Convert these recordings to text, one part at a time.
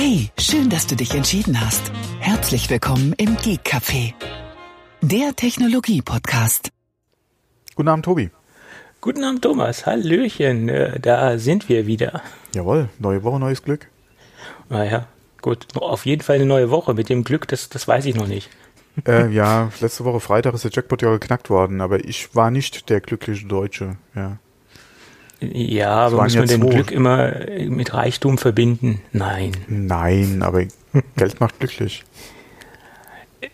Hey, schön, dass du dich entschieden hast. Herzlich willkommen im Geek Café, der Technologie-Podcast. Guten Abend, Tobi. Guten Abend, Thomas. Hallöchen, äh, da sind wir wieder. Jawohl, neue Woche, neues Glück. Naja, gut. Auf jeden Fall eine neue Woche. Mit dem Glück, das, das weiß ich noch nicht. Äh, ja, letzte Woche Freitag ist der Jackpot ja geknackt worden, aber ich war nicht der glückliche Deutsche. Ja, Ja, aber muss man ja denn zwei. Glück immer mit Reichtum verbinden? Nein. Nein, aber Geld macht glücklich.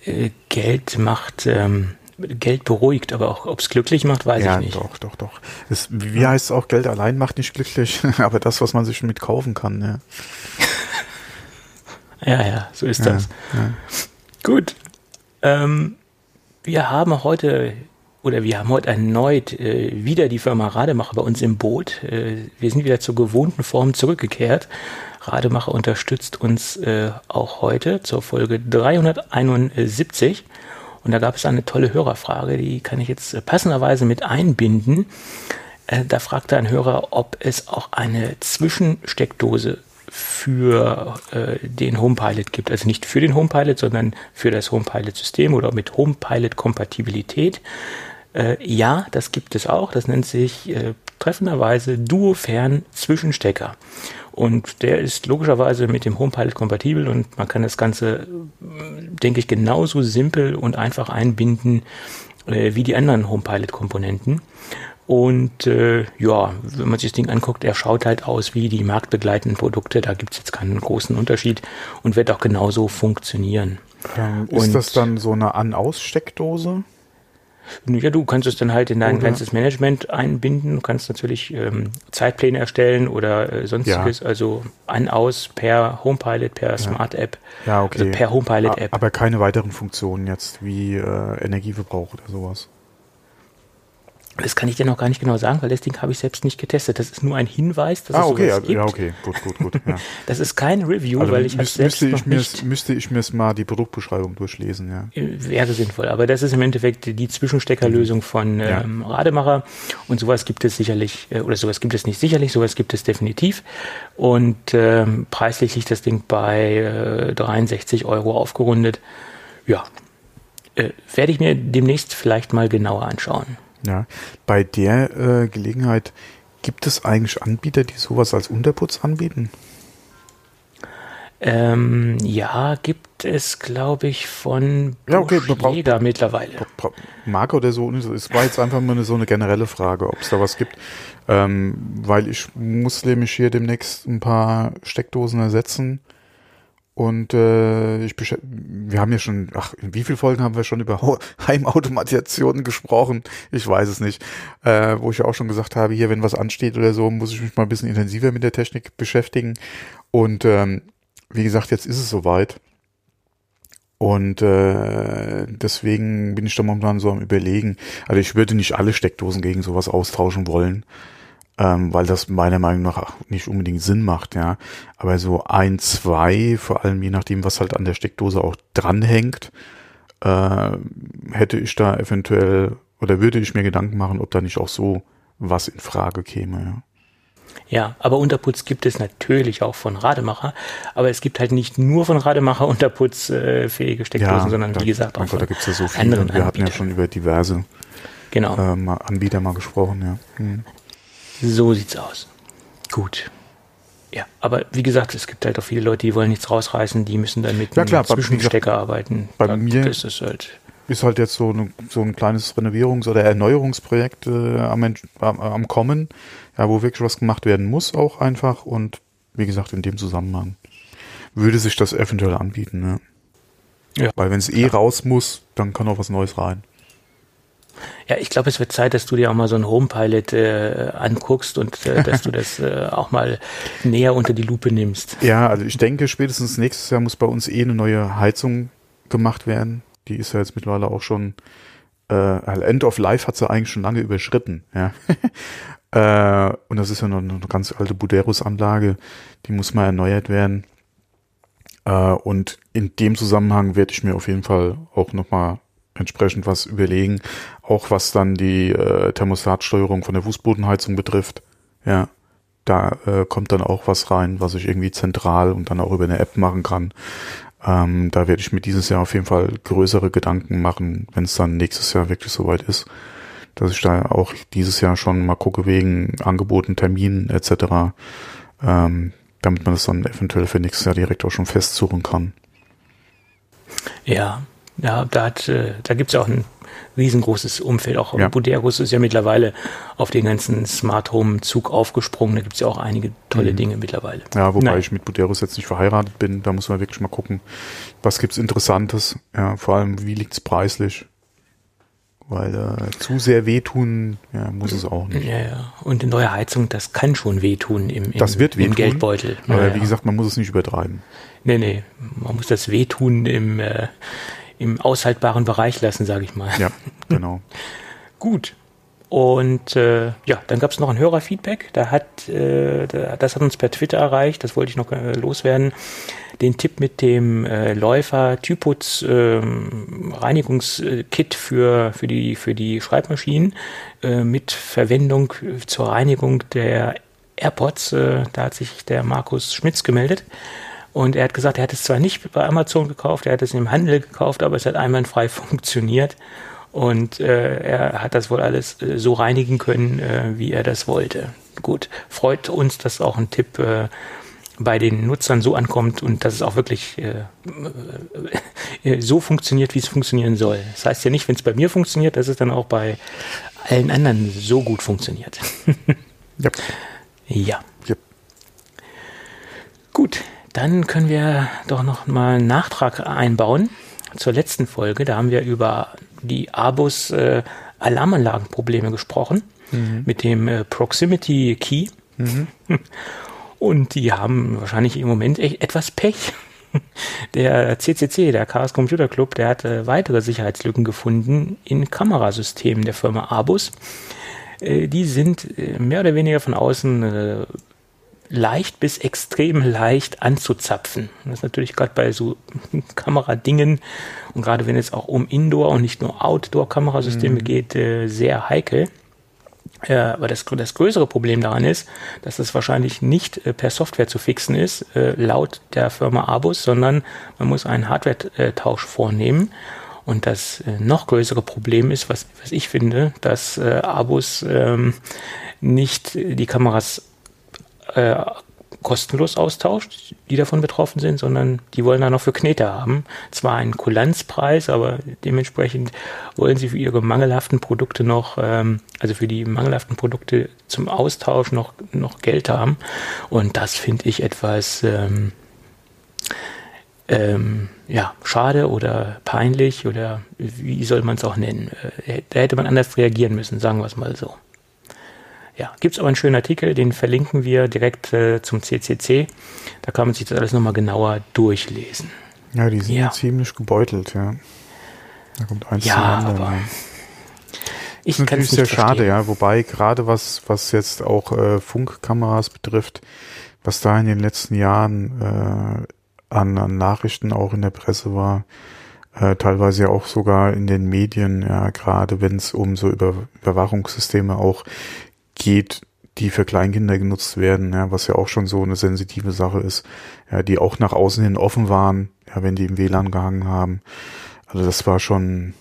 Äh, Geld macht, ähm, Geld beruhigt, aber auch ob es glücklich macht, weiß ja, ich nicht. doch, doch, doch. Es, wie heißt es auch, Geld allein macht nicht glücklich, aber das, was man sich mit kaufen kann, ja. Ja, ja, so ist Ja, das. ja. Gut. Ähm, wir haben heute oder wir haben heute erneut äh, wieder die Firma Rademacher bei uns im Boot. Äh, wir sind wieder zur gewohnten Form zurückgekehrt. Rademacher unterstützt uns äh, auch heute zur Folge 371. Und da gab es eine tolle Hörerfrage, die kann ich jetzt äh, passenderweise mit einbinden. Äh, da fragte ein Hörer, ob es auch eine Zwischensteckdose für äh, den HomePilot gibt. Also nicht für den HomePilot, sondern für das HomePilot-System oder mit HomePilot-Kompatibilität. Äh, ja, das gibt es auch. Das nennt sich äh, treffenderweise Duo-Fern-Zwischenstecker. Und der ist logischerweise mit dem HomePilot kompatibel und man kann das Ganze, äh, denke ich, genauso simpel und einfach einbinden äh, wie die anderen HomePilot-Komponenten. Und äh, ja, wenn man sich das Ding anguckt, er schaut halt aus wie die marktbegleitenden Produkte. Da gibt es jetzt keinen großen Unterschied und wird auch genauso funktionieren. Ähm, Und- ist das dann so eine An-Aus-Steckdose? Ja, du kannst es dann halt in dein Oder- ganzes Management einbinden. Du kannst natürlich ähm, Zeitpläne erstellen oder äh, sonstiges, also an, aus per HomePilot, per Smart App, Ja, okay. also per HomePilot App. Aber keine weiteren Funktionen jetzt, wie äh, Energieverbrauch oder sowas. Das kann ich dir noch gar nicht genau sagen, weil das Ding habe ich selbst nicht getestet. Das ist nur ein Hinweis, dass ah, es okay, sowas ja, gibt. ja, okay, gut, gut, gut. Ja. Das ist kein Review, Also weil ich müß, selbst müsste, ich mir, nicht müsste ich mir mal die Produktbeschreibung durchlesen, ja. wäre sinnvoll. Aber das ist im Endeffekt die Zwischensteckerlösung von Ja. ähm, Rademacher. Und sowas gibt es sicherlich, äh, oder sowas gibt es nicht sicherlich, sowas gibt es definitiv. Und ähm, preislich liegt das Ding bei äh, 63 Euro aufgerundet. Ja, äh, werde ich mir demnächst vielleicht mal genauer anschauen. Ja, bei der äh, Gelegenheit gibt es eigentlich Anbieter, die sowas als Unterputz anbieten? Ähm, ja, gibt es, glaube ich, von Ja, okay, Busch mittlerweile. Marke oder so? Es war jetzt einfach mal eine, so eine generelle Frage, ob es da was gibt. Ähm, weil ich muss nämlich hier demnächst ein paar Steckdosen ersetzen. Und äh, ich wir haben ja schon, ach, in wie vielen Folgen haben wir schon über Heimautomatisationen gesprochen? Ich weiß es nicht. Äh, wo ich ja auch schon gesagt habe, hier, wenn was ansteht oder so, muss ich mich mal ein bisschen intensiver mit der Technik beschäftigen. Und ähm, wie gesagt, jetzt ist es soweit. Und äh, deswegen bin ich da momentan so am überlegen. Also ich würde nicht alle Steckdosen gegen sowas austauschen wollen, ähm, weil das meiner Meinung nach auch nicht unbedingt Sinn macht, ja. Aber so ein, zwei, vor allem je nachdem, was halt an der Steckdose auch dranhängt, äh, hätte ich da eventuell oder würde ich mir Gedanken machen, ob da nicht auch so was in Frage käme, ja. Ja, aber Unterputz gibt es natürlich auch von Rademacher. Aber es gibt halt nicht nur von Rademacher unterputzfähige Steckdosen, sondern da, wie gesagt auch Gott, da von gibt's ja so viele. anderen Wir hatten ja schon über diverse Genau, äh, mal Anbieter mal gesprochen, ja. Hm. So sieht's aus. Gut. Ja, aber wie gesagt, es gibt halt auch viele Leute, die wollen nichts rausreißen, die müssen dann mit Ja, klar, einem Zwischenstecker arbeiten. bei Da- mir- ist halt. ist halt jetzt so, eine, so ein kleines Renovierungs- oder Erneuerungsprojekt äh, am, am Kommen, ja, wo wirklich was gemacht werden muss auch einfach und wie gesagt, in dem Zusammenhang würde sich das eventuell anbieten, ne? Ja. Weil wenn es eh raus muss, dann kann auch was Neues rein. Ja, ich glaube, es wird Zeit, dass du dir auch mal so einen Homepilot äh, anguckst und äh, dass du das äh, auch mal näher unter die Lupe nimmst. Ja, also ich denke, spätestens nächstes Jahr muss bei uns eh eine neue Heizung gemacht werden. Die ist ja jetzt mittlerweile auch schon, äh, also End of Life hat sie eigentlich schon lange überschritten, ja. äh, und das ist ja noch eine ganz alte Buderus-Anlage, die muss mal erneuert werden. Äh, und in dem Zusammenhang werde ich mir auf jeden Fall auch nochmal entsprechend was überlegen, auch was dann die äh, Thermostatsteuerung von der Fußbodenheizung betrifft. Ja, da äh, kommt dann auch was rein, was ich irgendwie zentral und dann auch über eine App machen kann. Ähm, da werde ich mir dieses Jahr auf jeden Fall größere Gedanken machen, wenn es dann nächstes Jahr wirklich soweit ist, dass ich da auch dieses Jahr schon mal gucke wegen Angeboten, Terminen etc., ähm, damit man das dann eventuell für nächstes Jahr direkt auch schon festsuchen kann. Ja, ja, da hat, äh, da gibt's ja auch ein riesengroßes Umfeld. Auch ja. Buderus ist ja mittlerweile auf den ganzen Smart Home Zug aufgesprungen. Da gibt's ja auch einige tolle mhm. Dinge mittlerweile. Ja, wobei Nein. ich mit Buderus jetzt nicht verheiratet bin. Da muss man wirklich mal gucken, was gibt's Interessantes. Ja, vor allem, wie liegt's preislich? Weil äh, zu sehr wehtun, ja, muss es auch nicht. Ja, ja. Und eine neue Heizung, das kann schon wehtun im, im, das wird wehtun, im Geldbeutel. Aber ja, wie gesagt, man muss es nicht übertreiben. Nee, nee, man muss das wehtun im, äh, im aushaltbaren Bereich lassen, sage ich mal. Ja, genau. Gut. Und äh, ja, dann gab es noch ein Hörerfeedback. Da hat, äh, das hat uns per Twitter erreicht. Das wollte ich noch äh, loswerden. Den Tipp mit dem äh, Läufer Typutz äh, Reinigungskit für für die für die Schreibmaschinen äh, mit Verwendung zur Reinigung der AirPods. Äh, da hat sich der Markus Schmitz gemeldet. Und er hat gesagt, er hat es zwar nicht bei Amazon gekauft, er hat es im Handel gekauft, aber es hat einwandfrei funktioniert. Und äh, er hat das wohl alles äh, so reinigen können, äh, wie er das wollte. Gut, freut uns, dass auch ein Tipp äh, bei den Nutzern so ankommt und dass es auch wirklich äh, äh, so funktioniert, wie es funktionieren soll. Das heißt ja nicht, wenn es bei mir funktioniert, dass es dann auch bei allen anderen so gut funktioniert. yep. Ja. Yep. Dann können wir doch noch mal einen Nachtrag einbauen zur letzten Folge. Da haben wir über die Abus äh, Alarmanlagenprobleme gesprochen mhm. mit dem äh, Proximity Key. Mhm. Und die haben wahrscheinlich im Moment echt etwas Pech. Der CCC, der Chaos Computer Club, der hat äh, weitere Sicherheitslücken gefunden in Kamerasystemen der Firma Abus. Äh, die sind äh, mehr oder weniger von außen äh, leicht bis extrem leicht anzuzapfen. Das ist natürlich gerade bei so Kameradingen und gerade wenn es auch um Indoor- und nicht nur Outdoor-Kamerasysteme mhm. geht, äh, sehr heikel. Äh, aber das, das größere Problem daran ist, dass das wahrscheinlich nicht äh, per Software zu fixen ist, äh, laut der Firma Abus, sondern man muss einen Hardware-Tausch vornehmen. Und das äh, noch größere Problem ist, was, was ich finde, dass äh, Abus ähm, nicht die Kameras äh, kostenlos austauscht, die davon betroffen sind, sondern die wollen da noch für Knete haben. Zwar einen Kulanzpreis, aber dementsprechend wollen sie für ihre mangelhaften Produkte noch, ähm, also für die mangelhaften Produkte zum Austausch noch, noch Geld haben. Und das finde ich etwas, ähm, ähm, ja, schade oder peinlich oder wie soll man es auch nennen. Äh, da hätte man anders reagieren müssen, sagen wir es mal so. Ja, gibt es aber einen schönen Artikel, den verlinken wir direkt äh, zum CCC. Da kann man sich das alles nochmal genauer durchlesen. Ja, die sind ja. ziemlich gebeutelt, ja. Da kommt eins ja, zum anderen. Aber ja. Ich kann es sehr schade, ja. Wobei gerade was, was jetzt auch äh, Funkkameras betrifft, was da in den letzten Jahren äh, an, an Nachrichten auch in der Presse war, äh, teilweise ja auch sogar in den Medien, ja, gerade wenn es um so Über Überwachungssysteme auch geht, die für Kleinkinder genutzt werden, ja, was ja auch schon so eine sensitive Sache ist, ja, die auch nach außen hin offen waren, ja, wenn die im WLAN gehangen haben. Also das war schon,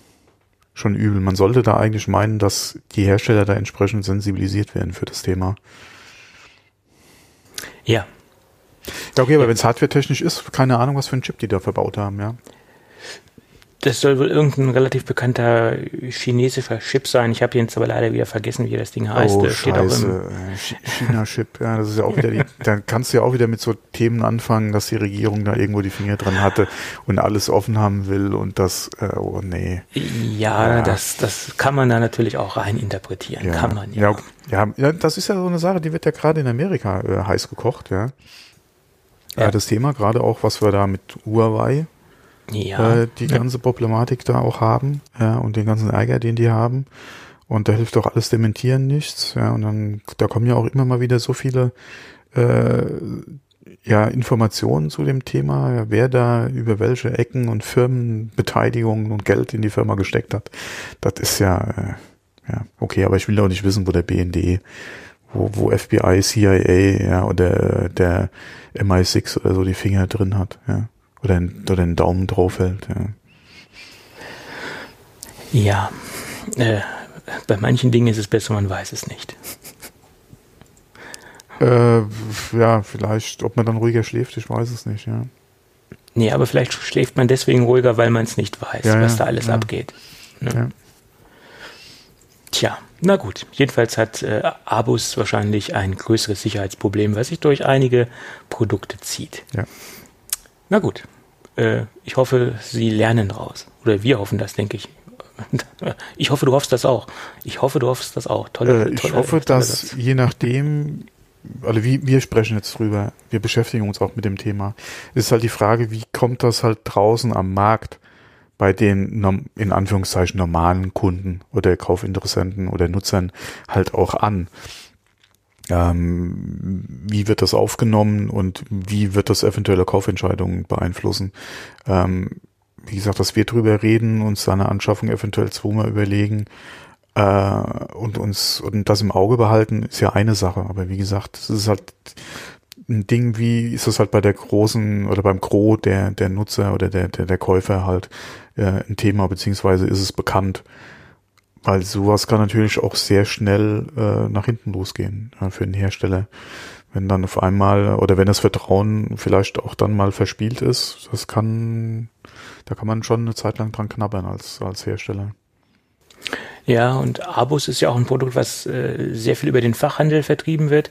schon übel. Man sollte da eigentlich meinen, dass die Hersteller da entsprechend sensibilisiert werden für das Thema. Ja. Ja, okay, aber wenn es hardware-technisch ist, keine Ahnung, was für einen Chip die da verbaut haben, ja. Das soll wohl irgendein relativ bekannter chinesischer Chip sein. Ich habe jetzt aber leider wieder vergessen, wie das Ding heißt. Oh, steht Scheiße. China-Chip, ja, das ist ja auch wieder die, dann kannst du ja auch wieder mit so Themen anfangen, dass die Regierung da irgendwo die Finger dran hatte und alles offen haben will und das, äh, oh nee. Ja, ja, Das, das kann man da natürlich auch rein interpretieren, ja. kann man ja. ja. Ja, das ist ja so eine Sache, die wird ja gerade in Amerika äh, heiß gekocht, ja. Ja. das Thema, gerade auch, was wir da mit Huawei ja. äh, die ganze Problematik da auch haben ja, und den ganzen Ärger, den die haben. Und da hilft auch alles Dementieren nichts. Ja, und dann, da kommen ja auch immer mal wieder so viele äh, ja, Informationen zu dem Thema, ja, wer da über welche Ecken und Firmenbeteiligungen und Geld in die Firma gesteckt hat. Das ist ja, äh, ja, okay, aber ich will auch nicht wissen, wo der BND, wo, wo FBI, CIA, ja, oder der MI6 oder so die Finger drin hat, ja. Oder, ein, oder einen Daumen drauf hält, ja. Ja, äh, bei manchen Dingen ist es besser, man weiß es nicht. Äh, ja, vielleicht, ob man dann ruhiger schläft, ich weiß es nicht, ja. Nee, aber vielleicht schläft man deswegen ruhiger, weil man es nicht weiß, ja, was ja, da alles ja. abgeht. Ne? Tja, na gut. Jedenfalls hat äh, Abus wahrscheinlich ein größeres Sicherheitsproblem, was sich durch einige Produkte zieht. Ja. Na gut. Äh, ich hoffe, Sie lernen raus. Oder wir hoffen das, denke ich. Ich hoffe, du hoffst das auch. Ich hoffe, du hoffst das auch. Tolle, äh, ich tolle, hoffe, tolle dass Satz. je nachdem, also wie, wir sprechen jetzt drüber, wir beschäftigen uns auch mit dem Thema. Es ist halt die Frage, wie kommt das halt draußen am Markt bei den in Anführungszeichen normalen Kunden oder Kaufinteressenten oder Nutzern halt auch an. Ähm, wie wird das aufgenommen und wie wird das eventuelle Kaufentscheidungen beeinflussen? Ähm, wie gesagt, dass wir drüber reden, uns seine Anschaffung eventuell zweimal überlegen äh, und uns und das im Auge behalten, ist ja eine Sache. Aber wie gesagt, es ist halt ein Ding, wie ist das halt bei der großen oder beim Gros der, der Nutzer oder der, der, der Käufer halt äh, ein Thema, beziehungsweise ist es bekannt. Weil sowas kann natürlich auch sehr schnell äh, nach hinten losgehen äh, für den Hersteller. Wenn dann auf einmal oder wenn das Vertrauen vielleicht auch dann mal verspielt ist, das kann, da kann man schon eine Zeit lang dran knabbern als, als Hersteller. Ja, und Abus ist ja auch ein Produkt, was äh, sehr viel über den Fachhandel vertrieben wird.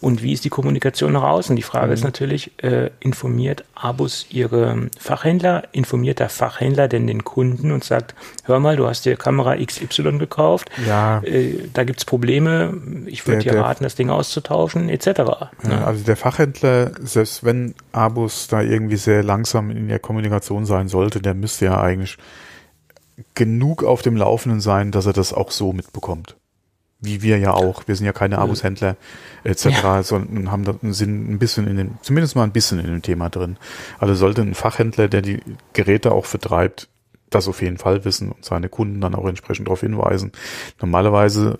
Und wie ist die Kommunikation nach außen? Die Frage mhm. ist natürlich, äh, informiert Abus ihre Fachhändler, informiert der Fachhändler denn den Kunden und sagt, hör mal, du hast dir Kamera XY gekauft, ja. äh, da gibt's Probleme, ich würde dir raten, das Ding auszutauschen, etc. Ja, ne? Also der Fachhändler, selbst wenn Abus da irgendwie sehr langsam in der Kommunikation sein sollte, der müsste ja eigentlich genug auf dem Laufenden sein, dass er das auch so mitbekommt. Wie wir ja auch. Wir sind ja keine Abus-Händler etc., ja. sondern haben da Sinn ein bisschen in dem, zumindest mal ein bisschen in dem Thema drin. Also sollte ein Fachhändler, der die Geräte auch vertreibt, das auf jeden Fall wissen und seine Kunden dann auch entsprechend darauf hinweisen. Normalerweise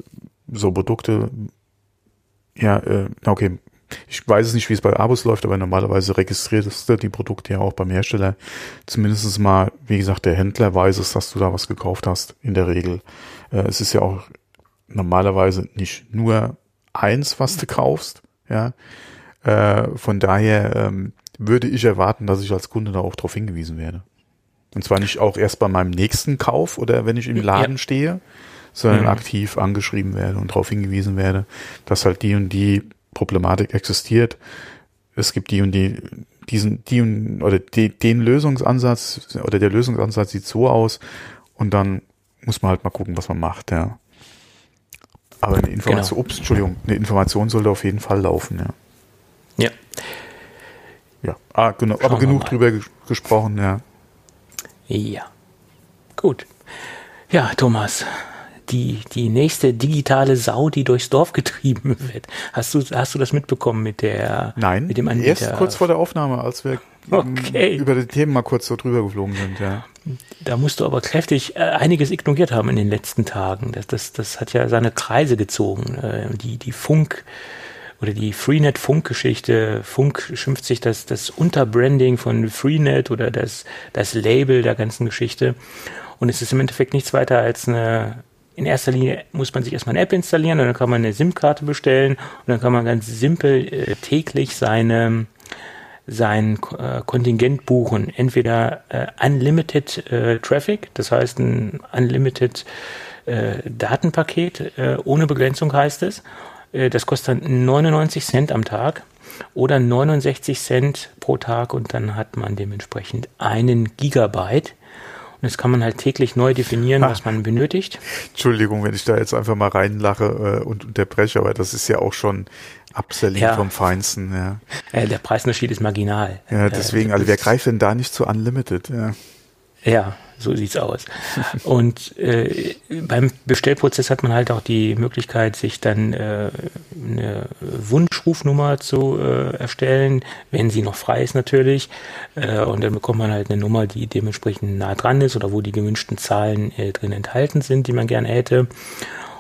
so Produkte, ja, äh, okay, ich weiß es nicht, wie es bei Abos läuft, aber normalerweise registrierst du die Produkte ja auch beim Hersteller. Zumindest mal, wie gesagt, der Händler weiß es, dass du da was gekauft hast, in der Regel. Äh, es ist ja auch normalerweise nicht nur eins, was du kaufst, ja. Äh, von daher ähm, würde ich erwarten, dass ich als Kunde da auch darauf hingewiesen werde. Und zwar nicht auch erst bei meinem nächsten Kauf oder wenn ich im Laden ja. stehe, sondern mhm. aktiv angeschrieben werde und darauf hingewiesen werde, dass halt die und die Problematik existiert. Es gibt die und die, diesen, die und, oder die, den Lösungsansatz oder der Lösungsansatz sieht so aus und dann muss man halt mal gucken, was man macht, ja. Aber eine Information, genau. ups, Entschuldigung, eine Information sollte auf jeden Fall laufen, ja. Ja. Ja, ah, genau, Schauen aber genug drüber gesprochen, ja. Ja. Gut. Ja, Thomas, die, die nächste digitale Sau, die durchs Dorf getrieben wird. Hast du, hast du das mitbekommen mit der, Nein, mit dem Anbieter? erst kurz vor der Aufnahme, als wir okay. über die Themen mal kurz so drüber geflogen sind, ja. Da musst du aber kräftig äh, einiges ignoriert haben in den letzten Tagen. Das, das, das hat ja seine Kreise gezogen. Äh, die, die Funk, oder die Freenet-Funk-Geschichte. Funk schimpft sich das, das Unterbranding von Freenet oder das, das Label der ganzen Geschichte. Und es ist im Endeffekt nichts weiter als eine in erster Linie muss man sich erstmal eine App installieren und dann kann man eine SIM-Karte bestellen und dann kann man ganz simpel äh, täglich seine sein äh, Kontingent buchen. Entweder äh, Unlimited äh, Traffic, das heißt ein Unlimited äh, Datenpaket äh, ohne Begrenzung heißt es. Das kostet dann 99 Cent am Tag oder 69 Cent pro Tag und dann hat man dementsprechend einen Gigabyte und das kann man halt täglich neu definieren, was man benötigt. Entschuldigung, wenn ich da jetzt einfach mal reinlache äh, und unterbreche, aber das ist ja auch schon Upselling ja. vom Feinsten. Ja. Äh, der Preisunterschied ist marginal. Ja, deswegen, äh, also wer greift denn da nicht zu Unlimited? Ja. Ja, so sieht's aus. Und äh, beim Bestellprozess hat man halt auch die Möglichkeit, sich dann äh, eine Wunschrufnummer zu äh, erstellen, wenn sie noch frei ist natürlich. Äh, und dann bekommt man halt eine Nummer, die dementsprechend nah dran ist oder wo die gewünschten Zahlen äh, drin enthalten sind, die man gerne hätte.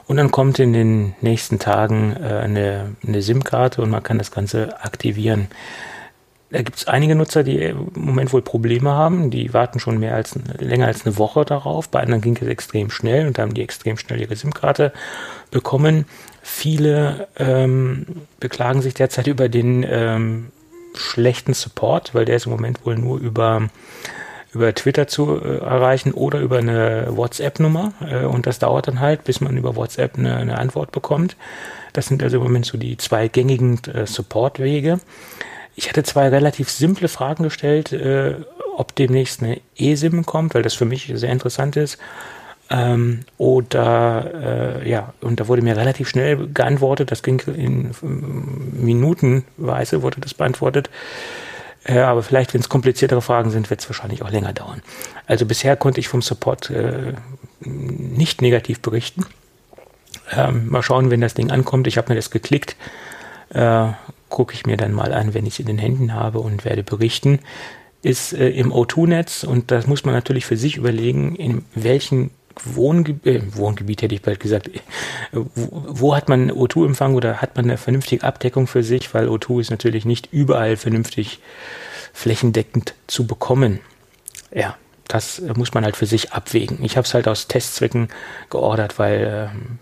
Und dann kommt in den nächsten Tagen äh, eine, eine SIM-Karte und man kann das Ganze aktivieren. Da gibt es einige Nutzer, die im Moment wohl Probleme haben. Die warten schon mehr als länger als eine Woche darauf. Bei anderen ging es extrem schnell und haben die extrem schnell ihre SIM-Karte bekommen. Viele ähm, beklagen sich derzeit über den ähm, schlechten Support, weil der ist im Moment wohl nur über über Twitter zu äh, erreichen oder über eine WhatsApp-Nummer. Äh, und das dauert dann halt, bis man über WhatsApp eine, eine, Antwort bekommt. Das sind also im Moment so die zwei gängigen äh, Support-Wege. Ich hatte zwei relativ simple Fragen gestellt, äh, ob demnächst eine eSIM kommt, weil das für mich sehr interessant ist. Ähm, oder äh, ja, und da wurde mir relativ schnell geantwortet, das ging in Minutenweise wurde das beantwortet. Äh, aber vielleicht, wenn es kompliziertere Fragen sind, wird es wahrscheinlich auch länger dauern. Also bisher konnte ich vom Support äh, nicht negativ berichten. Ähm, mal schauen, wenn das Ding ankommt. Ich habe mir das geklickt. Äh, Gucke ich mir dann mal an, wenn ich es in den Händen habe und werde berichten. Ist äh, im O2-Netz und das muss man natürlich für sich überlegen, in welchen Wohngebiet, äh, Wohngebiet hätte ich bald gesagt, wo, wo hat man O2-Empfang oder hat man eine vernünftige Abdeckung für sich, weil O2 ist natürlich nicht überall vernünftig flächendeckend zu bekommen. Ja, das muss man halt für sich abwägen. Ich habe es halt aus Testzwecken geordert, weil ähm,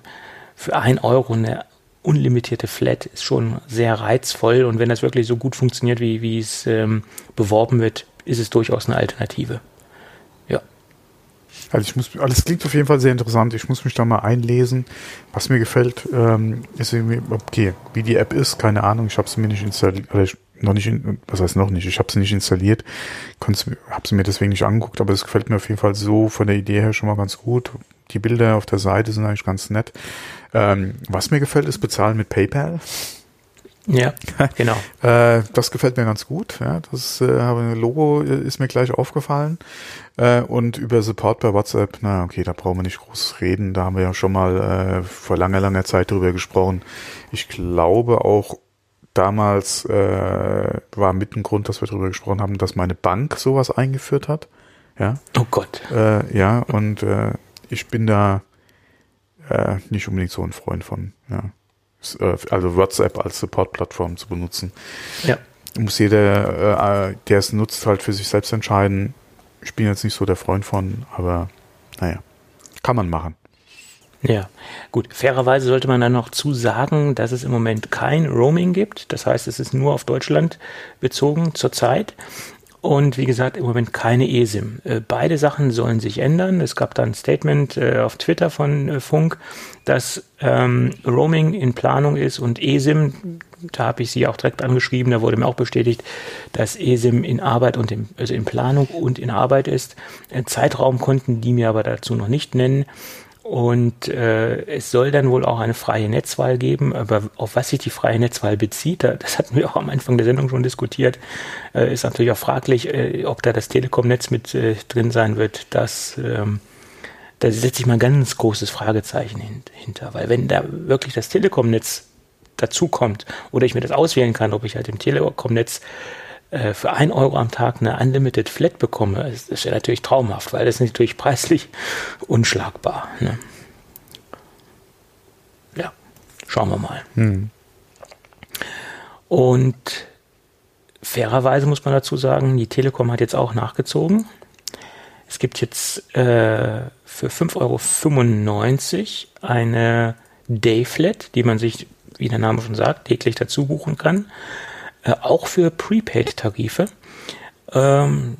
für ein Euro eine unlimitierte Flat ist schon sehr reizvoll und wenn das wirklich so gut funktioniert, wie, wie es ähm, beworben wird, ist es durchaus eine Alternative. Also ich muss, alles klingt auf jeden Fall sehr interessant. Ich muss mich da mal einlesen. Was mir gefällt, ähm, ist irgendwie, okay, wie die App ist, keine Ahnung. Ich habe sie mir nicht installiert, ich, noch nicht, in, was heißt noch nicht? Ich habe sie nicht installiert, habe sie mir deswegen nicht angeguckt, aber es gefällt mir auf jeden Fall so von der Idee her schon mal ganz gut. Die Bilder auf der Seite sind eigentlich ganz nett. Ähm, was mir gefällt, ist bezahlen mit PayPal. Ja, genau. äh, das gefällt mir ganz gut. Ja, das äh, Logo ist mir gleich aufgefallen. Äh, und über Support bei WhatsApp, na okay, da brauchen wir nicht groß reden. Da haben wir ja schon mal äh, vor langer, langer Zeit drüber gesprochen. Ich glaube auch damals äh, war mit ein Grund, dass wir drüber gesprochen haben, dass meine Bank sowas eingeführt hat. Ja. Oh Gott. Äh, ja, und äh, ich bin da äh, nicht unbedingt so ein Freund von. Ja. Äh, also WhatsApp als Support-Plattform zu benutzen. Ja. Muss jeder, äh, der es nutzt, halt für sich selbst entscheiden. Ich bin jetzt nicht so der Freund von, aber naja, kann man machen. Ja, gut. Fairerweise sollte man dann noch zu sagen, dass es im Moment kein Roaming gibt. Das heißt, es ist nur auf Deutschland bezogen zurzeit. Und wie gesagt, im Moment keine eSIM. Äh, beide Sachen sollen sich ändern. Es gab da ein Statement äh, auf Twitter von äh, Funk, dass ähm, Roaming in Planung ist und eSIM, da habe ich sie auch direkt angeschrieben, da wurde mir auch bestätigt, dass eSIM in Arbeit und im, also in Planung und in Arbeit ist. Zeitraum konnten die mir aber dazu noch nicht nennen. Und äh, es soll dann wohl auch eine freie Netzwahl geben, aber auf was sich die freie Netzwahl bezieht, das hatten wir auch am Anfang der Sendung schon diskutiert, äh, ist natürlich auch fraglich, äh, ob da das Telekom-Netz mit äh, drin sein wird. Das, ähm, da setze ich mal ein ganz großes Fragezeichen hinter, weil wenn da wirklich das Telekom-Netz dazukommt oder ich mir das auswählen kann, ob ich halt im Telekom-Netz äh, für ein Euro am Tag eine Unlimited Flat bekomme, das ist ja natürlich traumhaft, weil das ist natürlich preislich unschlagbar. Ne? Ja, schauen wir mal. Hm. Und fairerweise muss man dazu sagen, die Telekom hat jetzt auch nachgezogen. Es gibt jetzt äh, für 5,95 Euro eine Dayflat, die man sich, wie der Name schon sagt, täglich dazu buchen kann äh, auch für Prepaid-Tarife, ähm,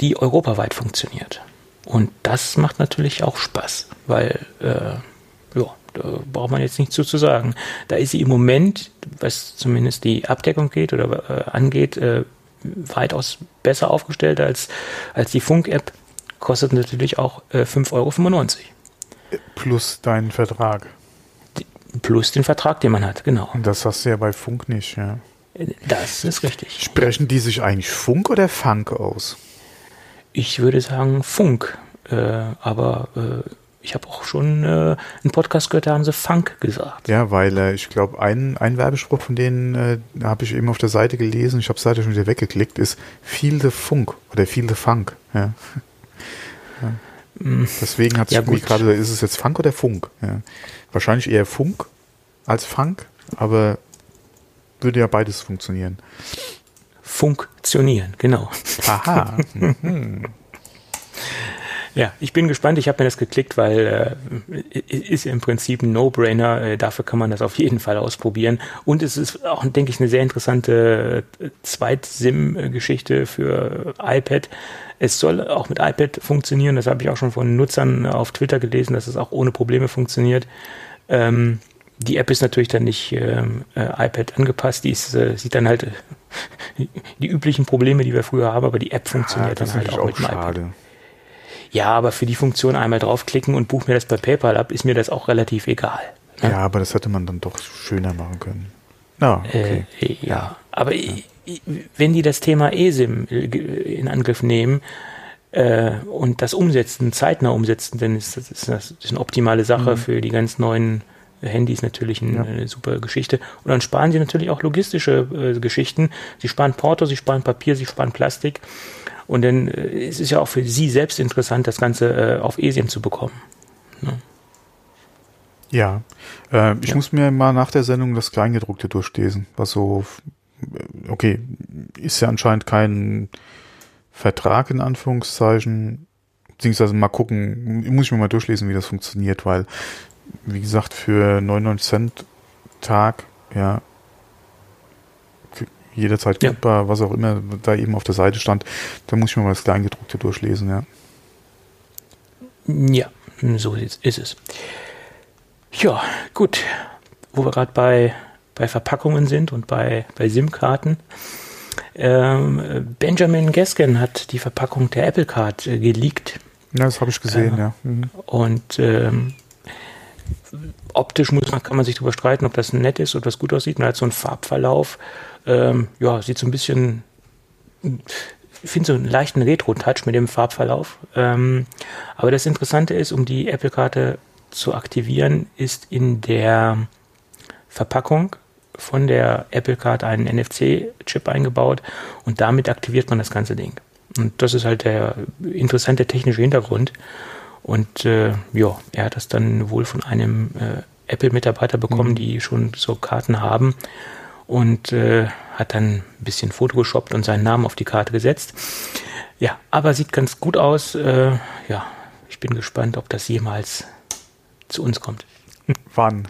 die europaweit funktioniert. Und das macht natürlich auch Spaß, weil, äh, ja, da braucht man jetzt nichts zu, zu sagen. Da ist sie im Moment, was zumindest die Abdeckung geht oder äh, angeht, äh, weitaus besser aufgestellt als, als die Funk-App. Kostet natürlich auch äh, 5,95 Euro. Plus deinen Vertrag. Plus den Vertrag, den man hat, genau. Das hast du ja bei Funk nicht, ja. Das ist richtig. Sprechen die sich eigentlich Funk oder Funk aus? Ich würde sagen Funk, äh, aber äh, ich habe auch schon äh, einen Podcast gehört, da haben sie Funk gesagt. Ja, weil äh, ich glaube, ein, ein Werbespruch von denen äh, habe ich eben auf der Seite gelesen, ich habe Seite schon wieder weggeklickt, ist Feel the Funk oder Feel the Funk. Ja. ja. Deswegen hat sich Ja, irgendwie gerade, ist es jetzt Funk oder Funk? Ja. Wahrscheinlich eher Funk als Funk, aber würde ja beides funktionieren. Funktionieren, genau. Aha. Ja, ich bin gespannt. Ich habe mir das geklickt, weil äh, ist im Prinzip ein No-Brainer. Äh, dafür kann man das auf jeden Fall ausprobieren. Und es ist auch, denke ich, eine sehr interessante äh, Zweit-SIM-Geschichte für iPad. Es soll auch mit iPad funktionieren. Das habe ich auch schon von Nutzern auf Twitter gelesen, dass es auch ohne Probleme funktioniert. Ähm, die App ist natürlich dann nicht ähm, äh, iPad angepasst. Die ist, äh, sieht dann halt äh, die üblichen Probleme, die wir früher haben, aber die App Ah, funktioniert das ist dann halt auch auch mit dem iPad. Ja, aber für die Funktion einmal draufklicken und buch mir das bei PayPal ab, ist mir das auch relativ egal. Ja, aber das hätte man dann doch schöner machen können. Na, okay. Äh, ja, aber i- wenn die das Thema eSIM äh, in Angriff nehmen äh, und das umsetzen, zeitnah umsetzen, dann ist das, ist das ist eine optimale Sache für die ganz neuen Handys natürlich ein, Ja. eine super Geschichte. Und dann sparen sie natürlich auch logistische äh, Geschichten. Sie sparen Porto, sie sparen Papier, sie sparen Plastik. Und dann äh, es ist ja auch für sie selbst interessant, das Ganze äh, auf eSIM zu bekommen. Ja. Äh, ich Ja. muss mir mal nach der Sendung das Kleingedruckte durchlesen. Was so, okay, ist ja anscheinend kein Vertrag in Anführungszeichen. Beziehungsweise mal gucken, muss ich mir mal durchlesen, wie das funktioniert, weil, wie gesagt, für 99 Cent Tag, ja, jederzeit Ja. kündbar, was auch immer da eben auf der Seite stand, da muss ich mir mal das Kleingedruckte durchlesen, ja. Ja, so ist ist es. Ja, gut. Wo wir gerade bei, bei Verpackungen sind und bei, bei SIM-Karten. Ähm, Benjamin Gaskin hat die Verpackung der Apple Card äh, geleakt. Ja, das habe ich gesehen, Ja. ja. Mhm. Und ähm, optisch muss man, kann man sich darüber streiten, ob das nett ist oder das gut aussieht. Man hat so einen Farbverlauf. Ähm, ja, sieht so ein bisschen, ich finde so einen leichten Retro-Touch mit dem Farbverlauf. Ähm, aber das Interessante ist, um die Apple-Karte zu aktivieren, ist in der Verpackung von der Apple-Card ein NFC-Chip eingebaut und damit aktiviert man das ganze Ding. Und das ist halt der interessante technische Hintergrund. Und äh, ja, er hat das dann wohl von einem äh, Apple-Mitarbeiter bekommen, Mhm. die schon so Karten haben und äh, hat dann ein bisschen Photoshoppt und seinen Namen auf die Karte gesetzt. Ja, aber sieht ganz gut aus. Äh, ja, ich bin gespannt, ob das jemals zu uns kommt. Wann?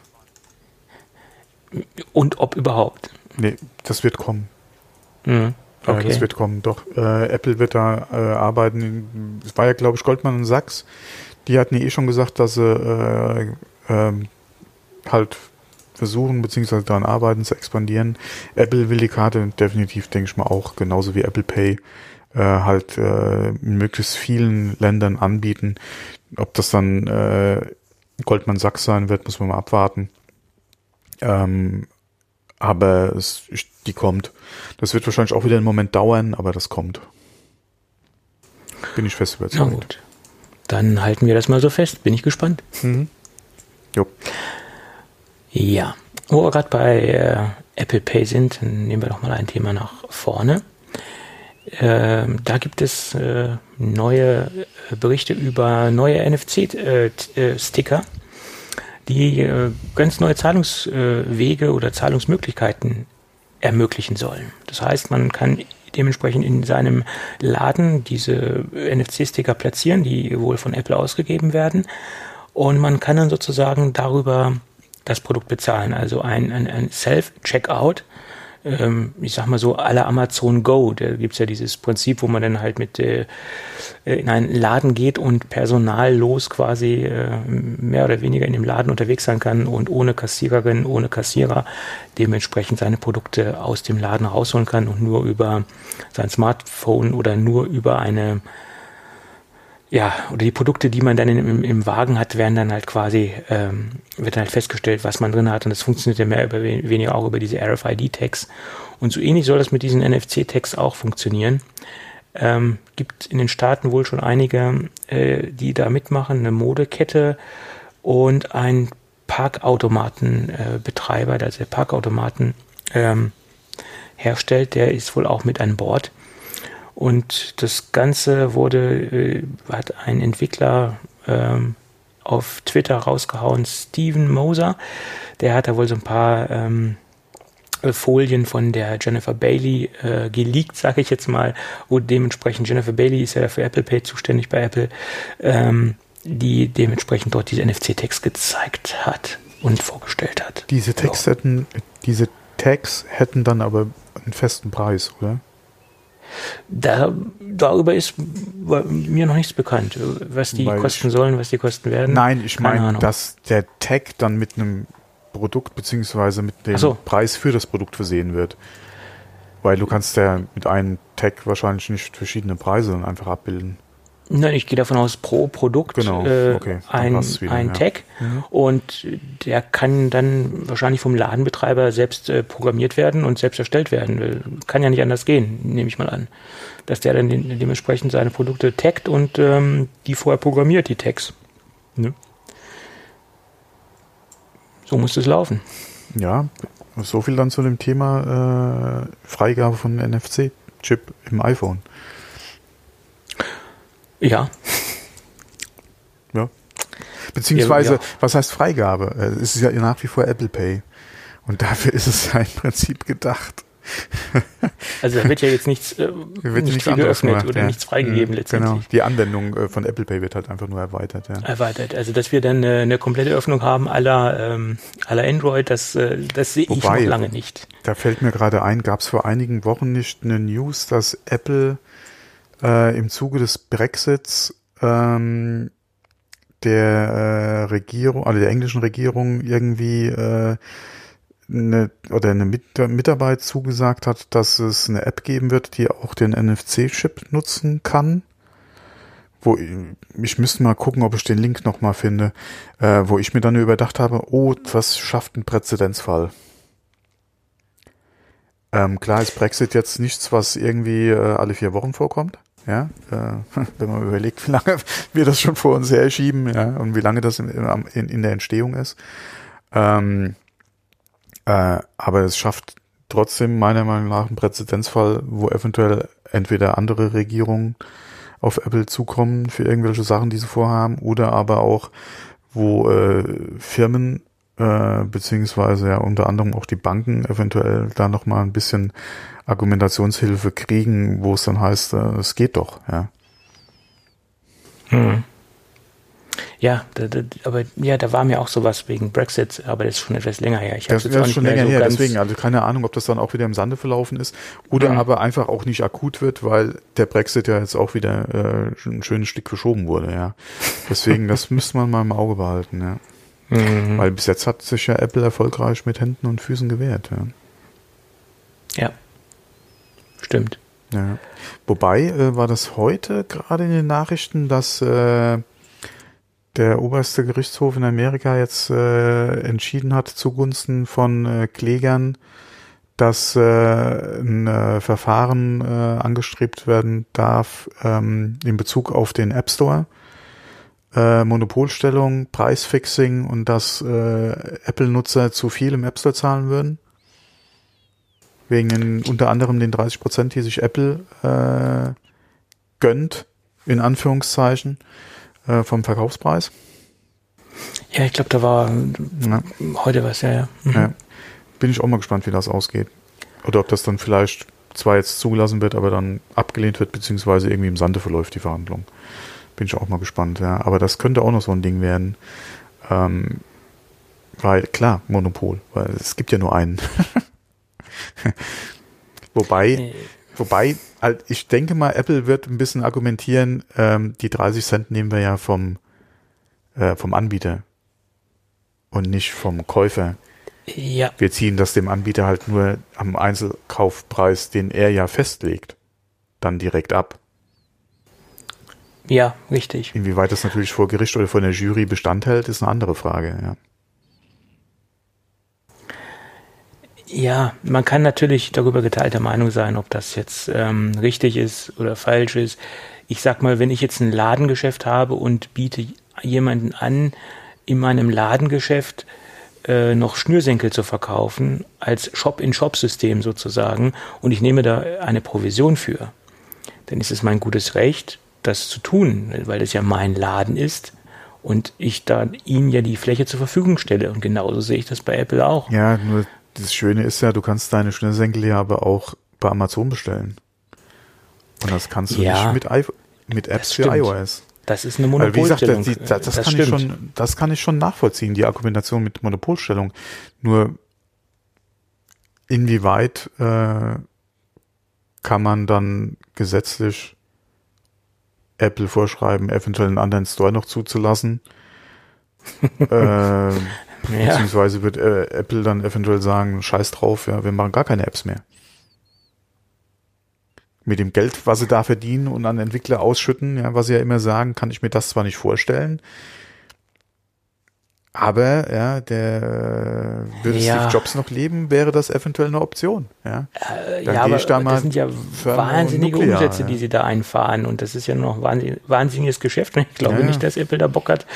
Und ob überhaupt. Nee, das wird kommen. Mhm. Okay. Das wird kommen, doch. Äh, Apple wird da äh, arbeiten. Es war ja, glaube ich, Goldman und Sachs. Die hatten ja eh schon gesagt, dass sie äh, ähm, halt versuchen, beziehungsweise daran arbeiten, zu expandieren. Apple will die Karte definitiv, denke ich mal, auch, genauso wie Apple Pay, äh, halt äh, in möglichst vielen Ländern anbieten. Ob das dann äh, Goldman Sachs sein wird, muss man mal abwarten. Ähm, aber es, die kommt. Das wird wahrscheinlich auch wieder einen Moment dauern, aber das kommt. Bin ich fest Na überzeugt. gut. Dann halten wir das mal so fest. Bin ich gespannt. Mhm. Jo. Ja, wo wir gerade bei äh, Apple Pay sind, nehmen wir doch mal ein Thema nach vorne. Ähm, da gibt es äh, neue äh, Berichte über neue NFC-Sticker, die äh, ganz neue Zahlungswege oder Zahlungsmöglichkeiten ermöglichen sollen. Das heißt, man kann dementsprechend in seinem Laden diese NFC-Sticker platzieren, die wohl von Apple ausgegeben werden. Und man kann dann sozusagen darüber das Produkt bezahlen. Also ein, ein, ein Self-Checkout. Ähm, ich sag mal so, alle Amazon Go. Da gibt's ja dieses Prinzip, wo man dann halt mit äh, in einen Laden geht und personallos quasi äh, mehr oder weniger in dem Laden unterwegs sein kann und ohne Kassiererin, ohne Kassierer dementsprechend seine Produkte aus dem Laden rausholen kann und nur über sein Smartphone oder nur über eine ja, oder die Produkte, die man dann im, im Wagen hat, werden dann halt quasi, ähm, wird dann halt festgestellt, was man drin hat. Und das funktioniert ja mehr oder weniger auch über diese RFID-Tags. Und so ähnlich soll das mit diesen NFC-Tags auch funktionieren. Ähm, gibt in den Staaten wohl schon einige, äh, die da mitmachen, eine Modekette und ein Parkautomatenbetreiber, äh, also der Parkautomaten ähm, herstellt, der ist wohl auch mit an Bord. Und das Ganze wurde, äh, hat ein Entwickler ähm, auf Twitter rausgehauen, Steven Moser. Der hat da wohl so ein paar ähm, Folien von der Jennifer Bailey äh, geleakt, sage ich jetzt mal, wo dementsprechend Jennifer Bailey ist ja für Apple Pay zuständig bei Apple, ähm, die dementsprechend dort diese NFC-Text gezeigt hat und vorgestellt hat. Diese Tags hätten, diese Tags hätten dann aber einen festen Preis, oder? Da, darüber ist mir noch nichts bekannt, was die Weil kosten sollen, was die kosten werden. Nein, ich meine, dass der Tag dann mit einem Produkt beziehungsweise mit dem so. Preis für das Produkt versehen wird. Weil du kannst ja mit einem Tag wahrscheinlich nicht verschiedene Preise einfach abbilden. Nein, ich gehe davon aus, pro Produkt genau. äh, okay. ein, wieder, ein ja. Tag mhm. und der kann dann wahrscheinlich vom Ladenbetreiber selbst äh, programmiert werden und selbst erstellt werden. Kann ja nicht anders gehen, nehme ich mal an. Dass der dann de dementsprechend seine Produkte taggt und ähm, die vorher programmiert, die Tags. Ne? So muss es laufen. Ja, so viel dann zu dem Thema äh, Freigabe von NFC-Chip im iPhone. Ja. Ja. Beziehungsweise, ja, was heißt Freigabe? Äh, es ist ja nach wie vor Apple Pay. Und dafür ist es ja im Prinzip gedacht. Also da wird ja jetzt nichts, äh, wird nicht viel geöffnet gemacht, oder ja. nichts freigegeben mhm, letztendlich. Genau. Die Anwendung äh, von Apple Pay wird halt einfach nur erweitert. Ja. Erweitert. Also dass wir dann eine, eine komplette Öffnung haben aller, ähm, aller Android, das, äh, das sehe ich noch lange nicht. Da fällt mir gerade ein, gab es vor einigen Wochen nicht eine News, dass Apple äh, im Zuge des Brexits ähm, der äh, Regierung, also der englischen Regierung irgendwie äh, eine, oder eine Mit Mitarbeit zugesagt hat, dass es eine App geben wird, die auch den NFC-Chip nutzen kann. Wo ich müsste mal gucken, ob ich den Link nochmal finde, äh, wo ich mir dann überdacht habe, oh, was schafft ein Präzedenzfall? Ähm, klar ist Brexit jetzt nichts, was irgendwie äh, alle vier Wochen vorkommt. Ja, äh, wenn man überlegt, wie lange wir das schon vor uns herschieben, ja, und wie lange das in, in, in der Entstehung ist. Ähm, äh, aber es schafft trotzdem meiner Meinung nach einen Präzedenzfall, wo eventuell entweder andere Regierungen auf Apple zukommen für irgendwelche Sachen, die sie vorhaben, oder aber auch, wo äh, Firmen äh, beziehungsweise ja unter anderem auch die Banken eventuell da nochmal ein bisschen Argumentationshilfe kriegen, wo es dann heißt, äh, es geht doch, ja. Hm. Ja, da, da, aber ja, da war mir auch sowas wegen Brexit, aber das ist schon etwas länger her. Ich das ist schon länger so her, deswegen, also keine Ahnung, ob das dann auch wieder im Sande verlaufen ist oder mhm. aber einfach auch nicht akut wird, weil der Brexit ja jetzt auch wieder äh, ein schönes Stück verschoben wurde, ja. Deswegen, das müsste man mal im Auge behalten, ja. Mhm. Weil bis jetzt hat sich ja Apple erfolgreich mit Händen und Füßen gewehrt, ja. Ja. Stimmt. Ja. Wobei äh, war das heute gerade in den Nachrichten, dass äh, der oberste Gerichtshof in Amerika jetzt äh, entschieden hat zugunsten von äh, Klägern, dass äh, ein äh, Verfahren angestrebt werden darf ähm, in Bezug auf den App Store. Äh, Monopolstellung, Preisfixing und dass äh, Apple-Nutzer zu viel im App Store zahlen würden. Wegen den, unter anderem den 30 Prozent, die sich Apple äh, gönnt, in Anführungszeichen äh, vom Verkaufspreis. Ja, ich glaube, da war ja. heute was, ja, ja. Mhm. ja. Bin ich auch mal gespannt, wie das ausgeht. Oder ob das dann vielleicht zwar jetzt zugelassen wird, aber dann abgelehnt wird, beziehungsweise irgendwie im Sande verläuft die Verhandlung. Bin ich auch mal gespannt, ja. Aber das könnte auch noch so ein Ding werden. Ähm, weil, klar, Monopol, weil es gibt ja nur einen. wobei, Wobei, halt, ich denke mal, Apple wird ein bisschen argumentieren, ähm, die 30 Cent nehmen wir ja vom, äh, vom Anbieter und nicht vom Käufer. Ja. Wir ziehen das dem Anbieter halt nur am Einzelkaufpreis, den er ja festlegt, dann direkt ab. Ja, richtig. Inwieweit das natürlich vor Gericht oder vor der Jury Bestand hält, ist eine andere Frage, ja. Ja, man kann natürlich darüber geteilter Meinung sein, ob das jetzt ähm, richtig ist oder falsch ist. Ich sag mal, wenn ich jetzt ein Ladengeschäft habe und biete jemanden an, in meinem Ladengeschäft äh, noch Schnürsenkel zu verkaufen, als Shop-in-Shop-System sozusagen, und ich nehme da eine Provision für, dann ist es mein gutes Recht, das zu tun, weil das ja mein Laden ist und ich da ihnen ja die Fläche zur Verfügung stelle. Und genauso sehe ich das bei Apple auch. Ja, nur das Schöne ist ja, du kannst deine Schnürsenkel ja aber auch bei Amazon bestellen. Und das kannst du Ja. nicht mit, I mit Apps für iOS. Das ist eine Weil wie gesagt, das, Monopolstellung. das, das, Das kann ich schon, das kann ich schon nachvollziehen, die Argumentation mit Monopolstellung. Nur inwieweit äh, kann man dann gesetzlich Apple vorschreiben, eventuell einen anderen Store noch zuzulassen? äh. Beziehungsweise wird äh, Apple dann eventuell sagen, scheiß drauf, ja, wir machen gar keine Apps mehr. Mit dem Geld, was sie da verdienen und an Entwickler ausschütten, ja, was sie ja immer sagen, kann ich mir das zwar nicht vorstellen. Aber, ja, der würde Ja. Steve Jobs noch leben, wäre das eventuell eine Option, ja. Äh, ja, aber da das sind ja wahnsinnige Nuclear, Umsätze, ja. die sie da einfahren. Und das ist ja noch ein wahnsinniges Geschäft. Und ich glaube Ja, ja. nicht, dass Apple da Bock hat,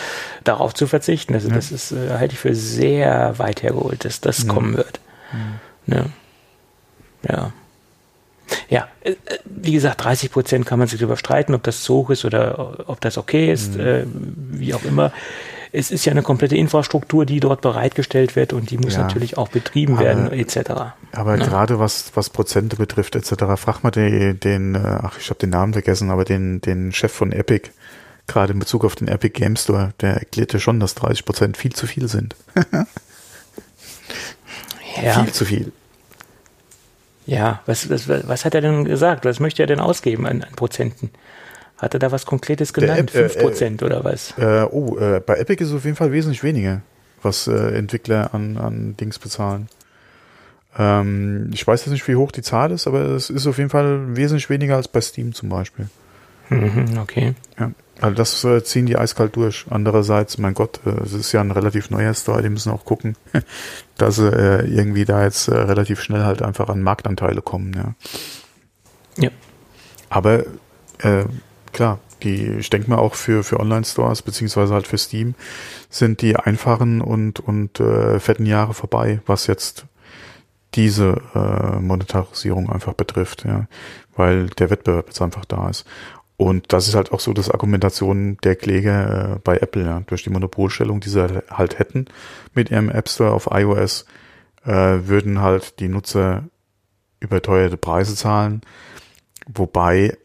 darauf zu verzichten. Also Ja. das ist, äh, halte ich für sehr weit hergeholt, dass das Ja. kommen wird. Ne? Ja. Ja, äh, äh, wie gesagt, 30 Prozent kann man sich darüber streiten, ob das zu hoch ist oder ob das okay ist, Mhm. äh, wie auch immer. Es ist ja eine komplette Infrastruktur, die dort bereitgestellt wird und die muss Ja. natürlich auch betrieben Aber- werden, etc. Aber Ja. gerade was, was Prozente betrifft, etc., frag mal den, den äh, ach, ich habe den Namen vergessen, aber den, den Chef von Epic, gerade in Bezug auf den Epic Game Store, der erklärte schon, dass 30 Prozent viel zu viel sind. Ja. Viel zu viel. Ja, was, was, was hat er denn gesagt? Was möchte er denn ausgeben an, an Prozenten? Hat er da was Konkretes genannt? Äh, 5 Prozent oder was? Äh, oh, äh, bei Epic ist es auf jeden Fall wesentlich weniger, was äh, Entwickler an, an Dings bezahlen. Ähm, ich weiß jetzt nicht, wie hoch die Zahl ist, aber es ist auf jeden Fall wesentlich weniger als bei Steam zum Beispiel. Mhm, okay. Ja, also das äh, ziehen die eiskalt durch. Andererseits, mein Gott, äh, es ist ja ein relativ neuer Store, die müssen auch gucken, dass sie äh, irgendwie da jetzt äh, relativ schnell halt einfach an Marktanteile kommen. Ja. Ja. Aber äh, klar, die, ich denke mal auch für, für Online-Stores beziehungsweise halt für Steam sind die einfachen und, und äh, fetten Jahre vorbei, was jetzt diese äh, Monetarisierung einfach betrifft, ja, weil der Wettbewerb jetzt einfach da ist. Und das ist halt auch so das Argumentation der Kläger äh, bei Apple, ja, durch die Monopolstellung, die sie halt hätten mit ihrem App Store auf iOS, äh, würden halt die Nutzer überteuerte Preise zahlen, wobei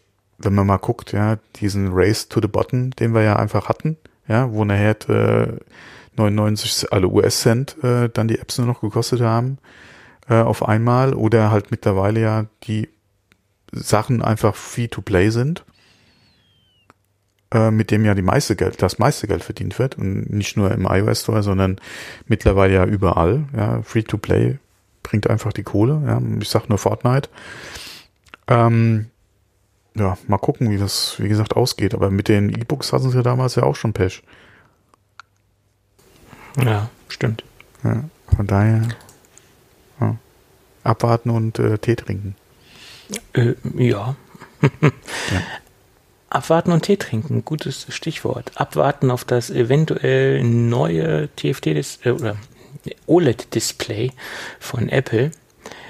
wenn man mal guckt, ja, diesen Race to the Bottom, den wir ja einfach hatten, ja, wo nachher äh, 99 alle US-Cent äh, dann die Apps nur noch gekostet haben äh, auf einmal oder halt mittlerweile ja die Sachen einfach free to play sind, äh, mit dem ja die meiste Geld, das meiste Geld verdient wird und nicht nur im iOS Store, sondern mittlerweile ja überall, ja, free to play bringt einfach die Kohle, ja, ich sag nur Fortnite. Ähm, ja, mal gucken, wie das, wie gesagt, ausgeht. Aber mit den E-Books hatten sie ja damals ja auch schon Pech. Ja, stimmt. Ja, von daher ja, abwarten und äh, Tee trinken. Äh, ja. Abwarten und Tee trinken, gutes Stichwort. Abwarten auf das eventuell neue TFT äh, oder OLED-Display von Apple.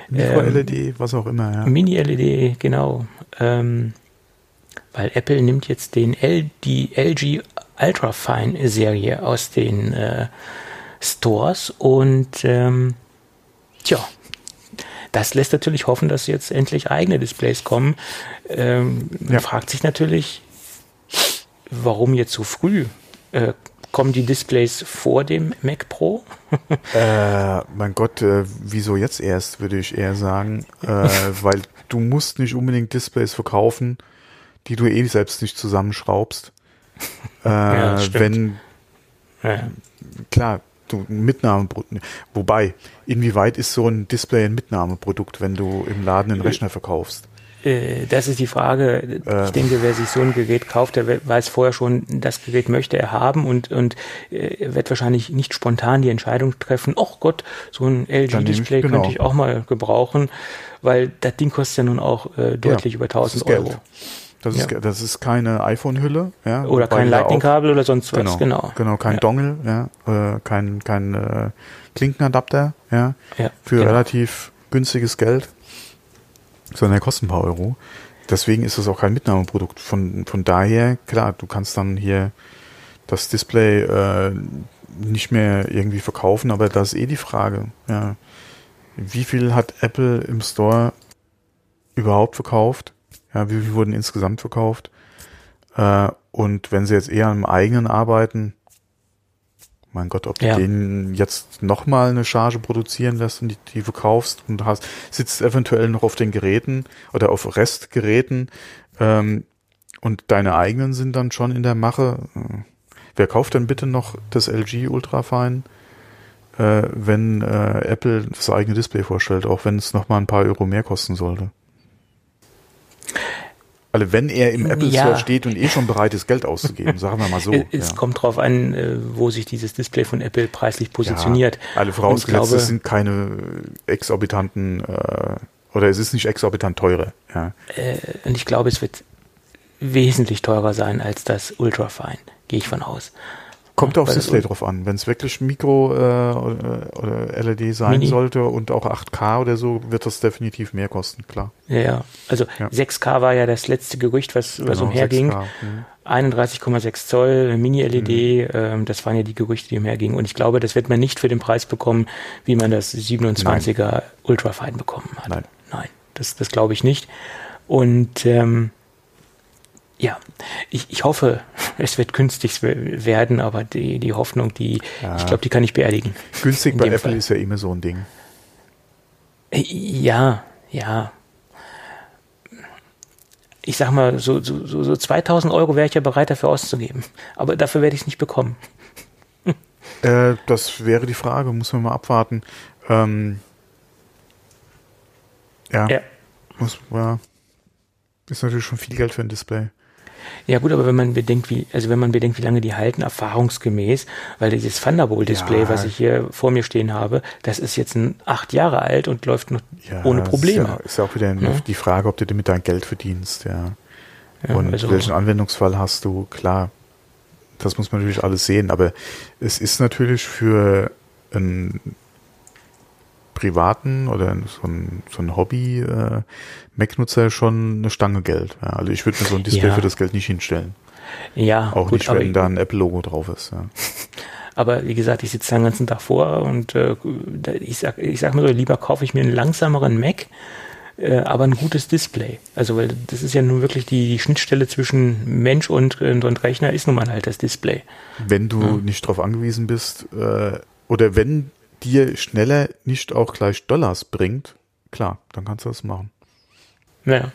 Micro-LED, was auch immer, ja. Mini-LED, genau. Ähm, weil Apple nimmt jetzt den L, die LG Ultrafine-Serie aus den äh, Stores und ähm, tja, das lässt natürlich hoffen, dass jetzt endlich eigene Displays kommen. Ähm, man Ja. fragt sich natürlich, warum jetzt so früh? Äh, kommen die Displays vor dem Mac Pro? Äh, mein Gott, äh, wieso jetzt erst, würde ich eher sagen. Äh, weil du musst nicht unbedingt Displays verkaufen, die du eh selbst nicht zusammenschraubst. Äh, Ja, wenn, Ja. klar, du Mitnahmeprodukt. Wobei, inwieweit ist so ein Display ein Mitnahmeprodukt, wenn du im Laden einen Rechner verkaufst? Äh, Das ist die Frage. Ich Äh. denke, wer sich so ein Gerät kauft, der we- weiß vorher schon, das Gerät möchte er haben und, und äh, wird wahrscheinlich nicht spontan die Entscheidung treffen, ach Gott, so ein LG-Display genau. könnte ich auch mal gebrauchen, weil das Ding kostet ja nun auch äh, deutlich Ja, über das 1000 ist Geld. Euro. Das ist, Ja. das ist keine iPhone-Hülle, ja. Oder kein Lightning-Kabel oder sonst was, Genau, genau. genau, kein Ja. Dongle, ja, äh, kein, kein äh, Klinkenadapter, ja, Ja, für genau. relativ günstiges Geld, sondern der kostet ein paar Euro. deswegen ist es auch kein Mitnahmeprodukt. Von, von daher, klar, du kannst dann hier das Display äh, nicht mehr irgendwie verkaufen, aber das ist eh die Frage. Ja. Wie viel hat Apple im Store überhaupt verkauft? Ja, wie viel wurden insgesamt verkauft? Äh, und wenn sie jetzt eher am eigenen arbeiten, mein Gott, ob du ja. den jetzt nochmal eine Charge produzieren lässt und die, die verkaufst und hast, sitzt eventuell noch auf den Geräten oder auf Restgeräten ähm, und deine eigenen sind dann schon in der Mache. Wer kauft denn bitte noch das LG Ultrafine, äh, wenn äh, Apple das eigene Display vorstellt, auch wenn es nochmal ein paar Euro mehr kosten sollte? Also wenn er im Apple ja. Store steht und eh schon bereit ist, Geld auszugeben, sagen wir mal so. Es ja. kommt drauf an, äh, wo sich dieses Display von Apple preislich positioniert. Ja, alle vorausgesetzt, es sind keine exorbitanten äh, oder es ist nicht exorbitant teure. Ja. Äh, und ich glaube, es wird wesentlich teurer sein als das Ultrafine, gehe ich von aus. Kommt aufs Display drauf an. Wenn es wirklich Mikro äh, oder, LED sein Mini. sollte und auch 8K oder so, wird das definitiv mehr kosten, klar. Ja, ja. also ja. 6K war ja das letzte Gerücht, was, was genau, umherging. Mhm. 31,6 Zoll Mini-LED, mhm. ähm, das waren ja die Gerüchte, die umhergingen. Und ich glaube, das wird man nicht für den Preis bekommen, wie man das 27er Nein. Ultrafine bekommen hat. Nein. Nein, das, das glaube ich nicht. Und ähm, ja, ich, ich hoffe, es wird günstig werden, aber die, die Hoffnung, die, ja. ich glaube, die kann ich beerdigen. Günstig bei Apple Fall. ist ja immer so ein Ding. Ja, ja. Ich sag mal, so, so, so 2000 Euro wäre ich ja bereit dafür auszugeben. Aber dafür werde ich es nicht bekommen. Äh, das wäre die Frage, muss man mal abwarten. Ähm, ja, ja. Muss, ja. Ist natürlich schon viel Geld für ein Display. Ja gut, aber wenn man bedenkt, wie, also wenn man bedenkt, wie lange die halten, erfahrungsgemäß, weil dieses Thunderbolt-Display, ja. was ich hier vor mir stehen habe, das ist jetzt ein acht Jahre alt und läuft noch ja, ohne Probleme. Ist ja, ist ja auch wieder ja? die Frage, ob du damit dein Geld verdienst, ja. und also, welchen Anwendungsfall hast du, klar. Das muss man natürlich alles sehen, aber es ist natürlich für ein privaten oder so ein, so ein Hobby äh, schon eine Stange Geld. Ja, also ich würde mir so ein Display ja. für das Geld nicht hinstellen. Ja, auch gut, nicht, wenn da ein Apple-Logo drauf ist. Ja. Aber wie gesagt, ich sitze den ganzen Tag vor und äh, ich sag, ich sag mir so, lieber kaufe ich mir einen langsameren Mac, äh, aber ein gutes Display. Also weil das ist ja nun wirklich die, die Schnittstelle zwischen Mensch und, und, und, Rechner ist nun mal halt das Display. Wenn du ja. nicht darauf angewiesen bist, äh, oder wenn dir schneller nicht auch gleich Dollars bringt, klar, dann kannst du das machen. Naja.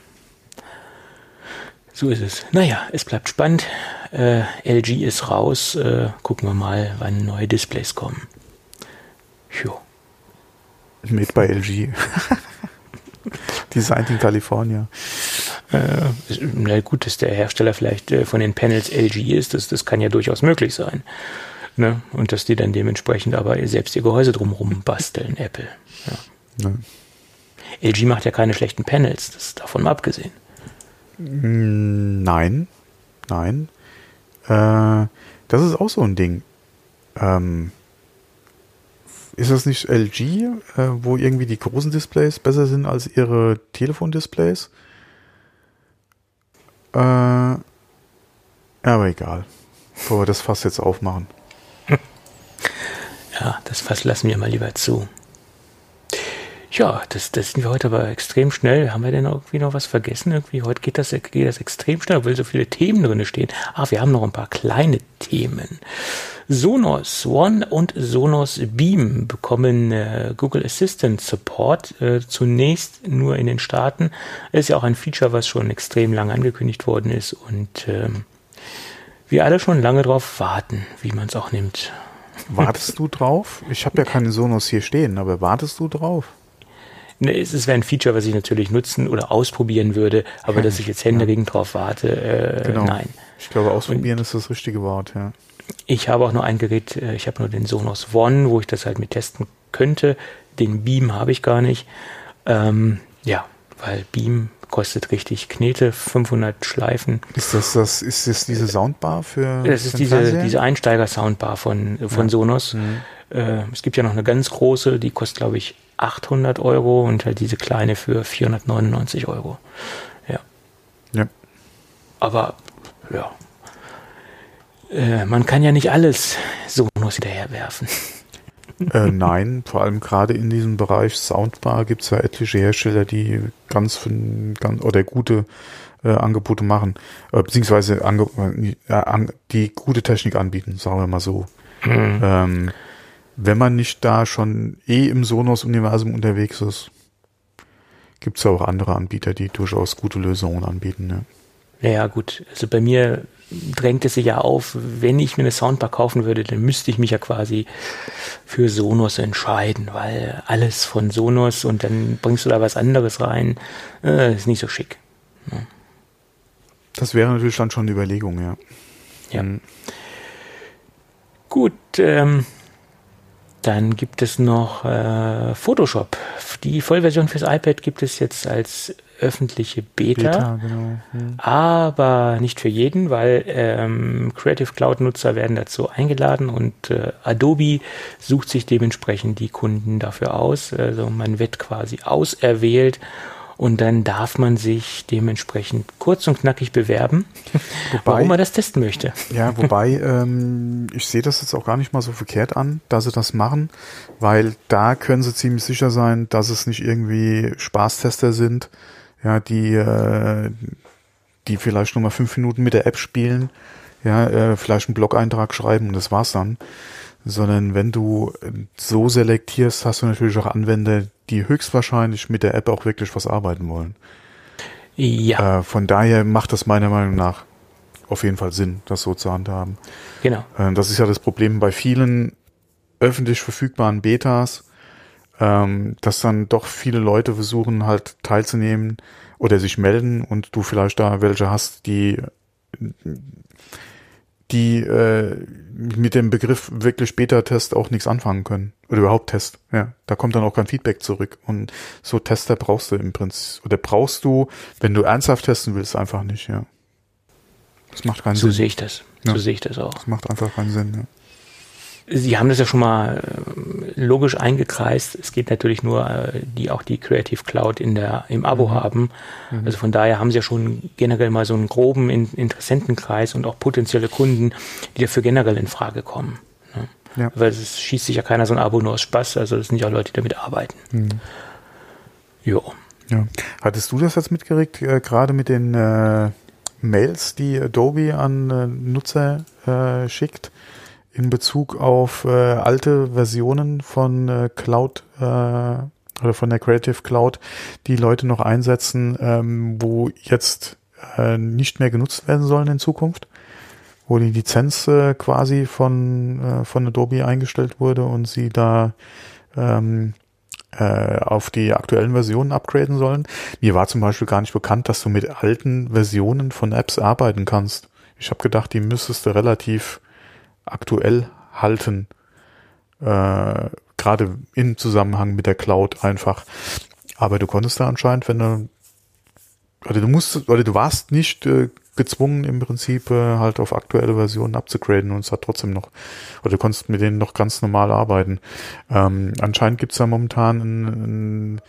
So ist es. Naja, es bleibt spannend. Äh, LG ist raus. Äh, gucken wir mal, wann neue Displays kommen. Jo. Made by LG. Designed in California. Äh, na gut, dass der Hersteller vielleicht äh, von den Panels LG ist, das, das kann ja durchaus möglich sein. Ne? Und dass die dann dementsprechend aber selbst ihr Gehäuse drumherum basteln, Apple. Ja. Ne. LG macht ja keine schlechten Panels, das ist davon mal abgesehen. Mm, nein, nein. Äh, das ist auch so ein Ding. Ähm, ist das nicht LG, äh, wo irgendwie die großen Displays besser sind als ihre Telefondisplays? Äh, aber egal. Bevor wir das Fass jetzt aufmachen. Ja, das Fass lassen wir mal lieber zu. Ja, das, das sind wir heute aber extrem schnell. Haben wir denn irgendwie noch was vergessen? Irgendwie heute geht das, geht das extrem schnell, weil so viele Themen drin stehen. Ah, wir haben noch ein paar kleine Themen. Sonos One und Sonos Beam bekommen äh, Google Assistant Support. Äh, zunächst nur in den Staaten. Ist ja auch ein Feature, was schon extrem lang angekündigt worden ist und ähm, wir alle schon lange drauf warten, wie man es auch nimmt. Wartest du drauf? Ich habe ja keine Sonos hier stehen, aber wartest du drauf? Ne, es wäre ein Feature, was ich natürlich nutzen oder ausprobieren würde, aber dass ich jetzt händeringend ja. drauf warte, äh, genau. nein. Ich glaube, ausprobieren Und ist das richtige Wort, ja. Ich habe auch nur ein Gerät, äh, ich habe nur den Sonos One, wo ich das halt mit testen könnte. Den Beam habe ich gar nicht. Ähm, ja, weil Beam kostet richtig Knete, 500 Schleifen. Ist das, das, ist das diese Soundbar für? Das ist diese, diese Einsteiger-Soundbar von, von ja. Sonos. Mhm. Äh, es gibt ja noch eine ganz große, die kostet, glaube ich, 800 Euro und halt diese kleine für 499 Euro. Ja. Ja. Aber ja, äh, man kann ja nicht alles Sonos hinterherwerfen. Äh, nein, vor allem gerade in diesem Bereich Soundbar gibt es ja etliche Hersteller, die ganz, ganz oder gute äh, Angebote machen, äh, beziehungsweise ange, äh, an, die gute Technik anbieten, sagen wir mal so. Mhm. Ähm, wenn man nicht da schon eh im Sonos-Universum unterwegs ist, gibt es auch andere Anbieter, die durchaus gute Lösungen anbieten. Ne? Ja, gut. Also bei mir drängt es sich ja auf, wenn ich mir eine Soundbar kaufen würde, dann müsste ich mich ja quasi für Sonos entscheiden, weil alles von Sonos und dann bringst du da was anderes rein, äh, ist nicht so schick. Ja. Das wäre natürlich dann schon eine Überlegung, ja. Ja. Mhm. Gut, ähm, dann gibt es noch äh, Photoshop. Die Vollversion fürs iPad gibt es jetzt als öffentliche Beta, Beta genau. hm. aber nicht für jeden, weil ähm, Creative Cloud-Nutzer werden dazu eingeladen und äh, Adobe sucht sich dementsprechend die Kunden dafür aus. Also man wird quasi auserwählt und dann darf man sich dementsprechend kurz und knackig bewerben, wobei, warum man das testen möchte. Ja, wobei ähm, ich sehe das jetzt auch gar nicht mal so verkehrt an, dass sie das machen, weil da können sie ziemlich sicher sein, dass es nicht irgendwie Spaßtester sind, ja, die, äh, die vielleicht nur mal fünf Minuten mit der App spielen, ja, äh, vielleicht einen Blog-Eintrag schreiben und das war's dann. Sondern wenn du so selektierst, hast du natürlich auch Anwender, die höchstwahrscheinlich mit der App auch wirklich was arbeiten wollen. Ja. Äh, von daher macht das meiner Meinung nach auf jeden Fall Sinn, das so zu handhaben. Genau. Äh, das ist ja das Problem bei vielen öffentlich verfügbaren Betas, ähm, dass dann doch viele Leute versuchen halt teilzunehmen oder sich melden und du vielleicht da welche hast, die die äh, mit dem Begriff wirklich Beta-Test auch nichts anfangen können. Oder überhaupt Test. Ja, da kommt dann auch kein Feedback zurück. Und so Tester brauchst du im Prinzip. Oder brauchst du, wenn du ernsthaft testen willst, einfach nicht, ja. Das macht keinen so Sinn. So sehe ich das. Ja. So sehe ich das auch. Das macht einfach keinen Sinn, ja. Sie haben das ja schon mal äh, logisch eingekreist. Es geht natürlich nur, äh, die auch die Creative Cloud in der, im Abo mhm. haben. Mhm. Also von daher haben Sie ja schon generell mal so einen groben Interessentenkreis und auch potenzielle Kunden, die dafür generell in Frage kommen. Ne? Ja. Weil es schießt sich ja keiner so ein Abo nur aus Spaß. Also das sind ja auch Leute, die damit arbeiten. Mhm. Jo. Ja. Hattest du das jetzt mitgeregt, äh, gerade mit den äh, Mails, die Adobe an äh, Nutzer äh, schickt? In Bezug auf äh, alte Versionen von äh, Cloud äh, oder von der Creative Cloud, die Leute noch einsetzen, ähm, wo jetzt äh, nicht mehr genutzt werden sollen in Zukunft, wo die Lizenz äh, quasi von, äh, von Adobe eingestellt wurde und sie da ähm, äh, auf die aktuellen Versionen upgraden sollen. Mir war zum Beispiel gar nicht bekannt, dass du mit alten Versionen von Apps arbeiten kannst. Ich habe gedacht, die müsstest du relativ aktuell halten. Äh, Gerade im Zusammenhang mit der Cloud einfach. Aber du konntest da anscheinend, wenn du, oder du musst, oder du warst nicht äh, gezwungen im Prinzip äh, halt auf aktuelle Versionen abzugraden und es hat trotzdem noch, oder du konntest mit denen noch ganz normal arbeiten. Ähm, anscheinend gibt es da momentan ein, ein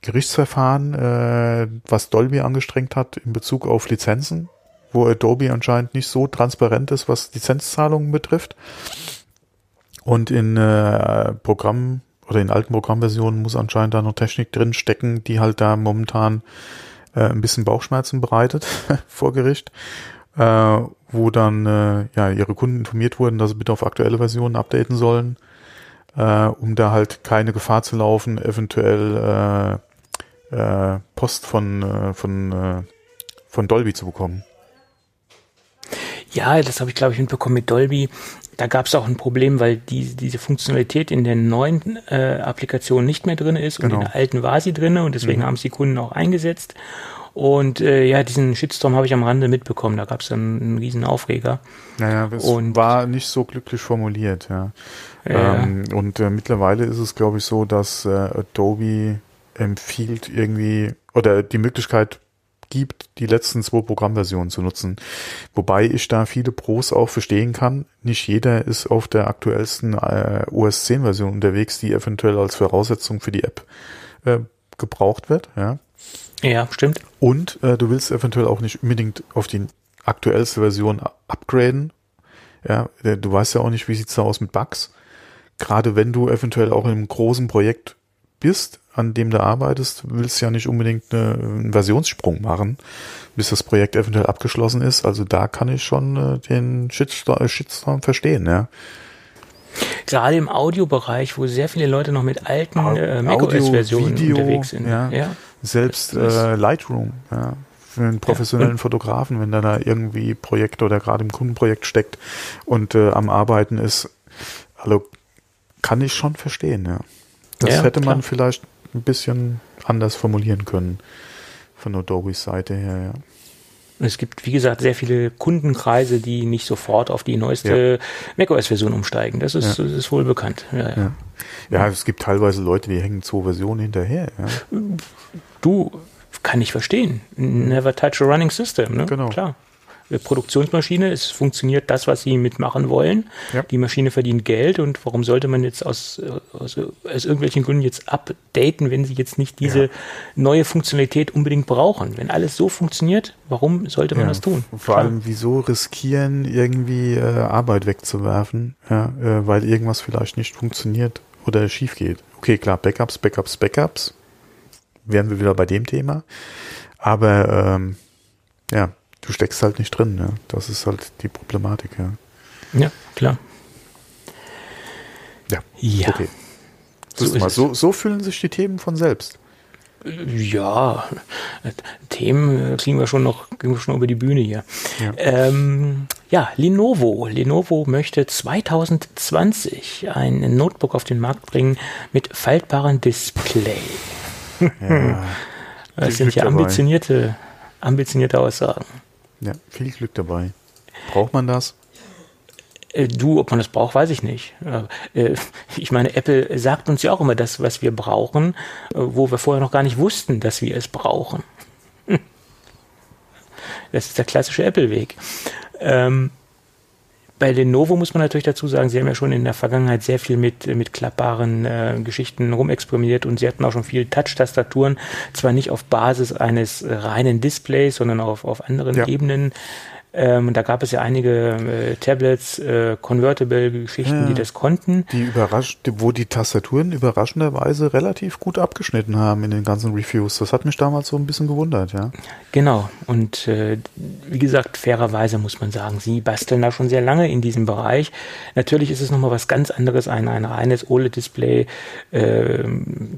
Gerichtsverfahren, äh, was Dolby angestrengt hat in Bezug auf Lizenzen wo Adobe anscheinend nicht so transparent ist, was Lizenzzahlungen betrifft. Und in äh, Programmen oder in alten Programmversionen muss anscheinend da noch Technik drin stecken, die halt da momentan äh, ein bisschen Bauchschmerzen bereitet vor Gericht, äh, wo dann äh, ja ihre Kunden informiert wurden, dass sie bitte auf aktuelle Versionen updaten sollen, äh, um da halt keine Gefahr zu laufen, eventuell äh, äh, Post von äh, von äh, von Dolby zu bekommen. Ja, das habe ich, glaube ich, mitbekommen mit Dolby. Da gab es auch ein Problem, weil die, diese Funktionalität in den neuen äh, Applikationen nicht mehr drin ist genau. und in der alten war sie drin und deswegen mhm. haben es die Kunden auch eingesetzt. Und äh, ja, diesen Shitstorm habe ich am Rande mitbekommen. Da gab es dann einen riesen Aufreger. Naja, es und war nicht so glücklich formuliert, ja. ja. Ähm, und äh, mittlerweile ist es, glaube ich, so, dass äh, Adobe empfiehlt irgendwie oder die Möglichkeit gibt, die letzten zwei Programmversionen zu nutzen. Wobei ich da viele Pros auch verstehen kann. Nicht jeder ist auf der aktuellsten äh, OS 10 Version unterwegs, die eventuell als Voraussetzung für die App äh, gebraucht wird. Ja. Ja, stimmt. Und äh, du willst eventuell auch nicht unbedingt auf die aktuellste Version upgraden. Ja, du weißt ja auch nicht, wie sieht's da aus mit Bugs. Gerade wenn du eventuell auch in einem großen Projekt bist, an dem du arbeitest, willst du ja nicht unbedingt eine, einen Versionssprung machen, bis das Projekt eventuell abgeschlossen ist. Also da kann ich schon äh, den Shitstorm, äh, Shitstorm verstehen, ja. Gerade im Audiobereich, wo sehr viele Leute noch mit alten äh, macOS-Versionen unterwegs sind. Ja. ja. Selbst äh, Lightroom, ja. Für einen professionellen ja. Fotografen, wenn der da irgendwie Projekt oder gerade im Kundenprojekt steckt und äh, am Arbeiten ist, also kann ich schon verstehen, ja. Das ja, hätte man vielleicht ein bisschen anders formulieren können von Adobes Seite her, ja. Es gibt, wie gesagt, sehr viele Kundenkreise, die nicht sofort auf die neueste ja. macOS-Version umsteigen. Das ist, ja. ist wohl bekannt. Ja, ja. ja, es gibt teilweise Leute, die hängen zwei Versionen hinterher. Du, kann ich verstehen. Never touch a running system, ne? Genau. Klar. Produktionsmaschine, es funktioniert das, was sie mitmachen wollen. Ja. Die Maschine verdient Geld und warum sollte man jetzt aus, aus, aus irgendwelchen Gründen jetzt updaten, wenn sie jetzt nicht diese ja. neue Funktionalität unbedingt brauchen? Wenn alles so funktioniert, warum sollte man ja. das tun? Vor Klar. allem, wieso riskieren, irgendwie äh, Arbeit wegzuwerfen, ja, äh, weil irgendwas vielleicht nicht funktioniert oder schief geht? Okay, klar, Backups, Backups, Backups. Wären wir wieder bei dem Thema. Aber ähm, ja, du steckst halt nicht drin. Ja. Das ist halt die Problematik. Ja, ja klar. Ja, ja. okay. So, mal, so, so fühlen sich die Themen von selbst. Ja, Themen kriegen wir schon noch, kriegen wir schon über die Bühne hier. Ja. Ähm, ja, Lenovo. Lenovo möchte 2020 ein Notebook auf den Markt bringen mit faltbarem Display. Ja, das sind ja ambitionierte, ambitionierte Aussagen. Ja, viel Glück dabei. Braucht man das? Äh, du, ob man das braucht, weiß ich nicht. Äh, ich meine, Apple sagt uns ja auch immer das, was wir brauchen, äh, wo wir vorher noch gar nicht wussten, dass wir es brauchen. Das ist der klassische Apple-Weg. Ähm, bei Lenovo muss man natürlich dazu sagen, sie haben ja schon in der Vergangenheit sehr viel mit, mit klappbaren äh, Geschichten rumexperimentiert und sie hatten auch schon viele Touch-Tastaturen, zwar nicht auf Basis eines reinen Displays, sondern auf, auf anderen ja. Ebenen. Ähm, da gab es ja einige äh, Tablets, äh, Convertible-Geschichten, ja, die das konnten. Die überrascht, wo die Tastaturen überraschenderweise relativ gut abgeschnitten haben in den ganzen Reviews. Das hat mich damals so ein bisschen gewundert, ja. Genau. Und äh, wie gesagt, fairerweise muss man sagen, sie basteln da schon sehr lange in diesem Bereich. Natürlich ist es nochmal was ganz anderes, ein, ein reines OLED-Display äh,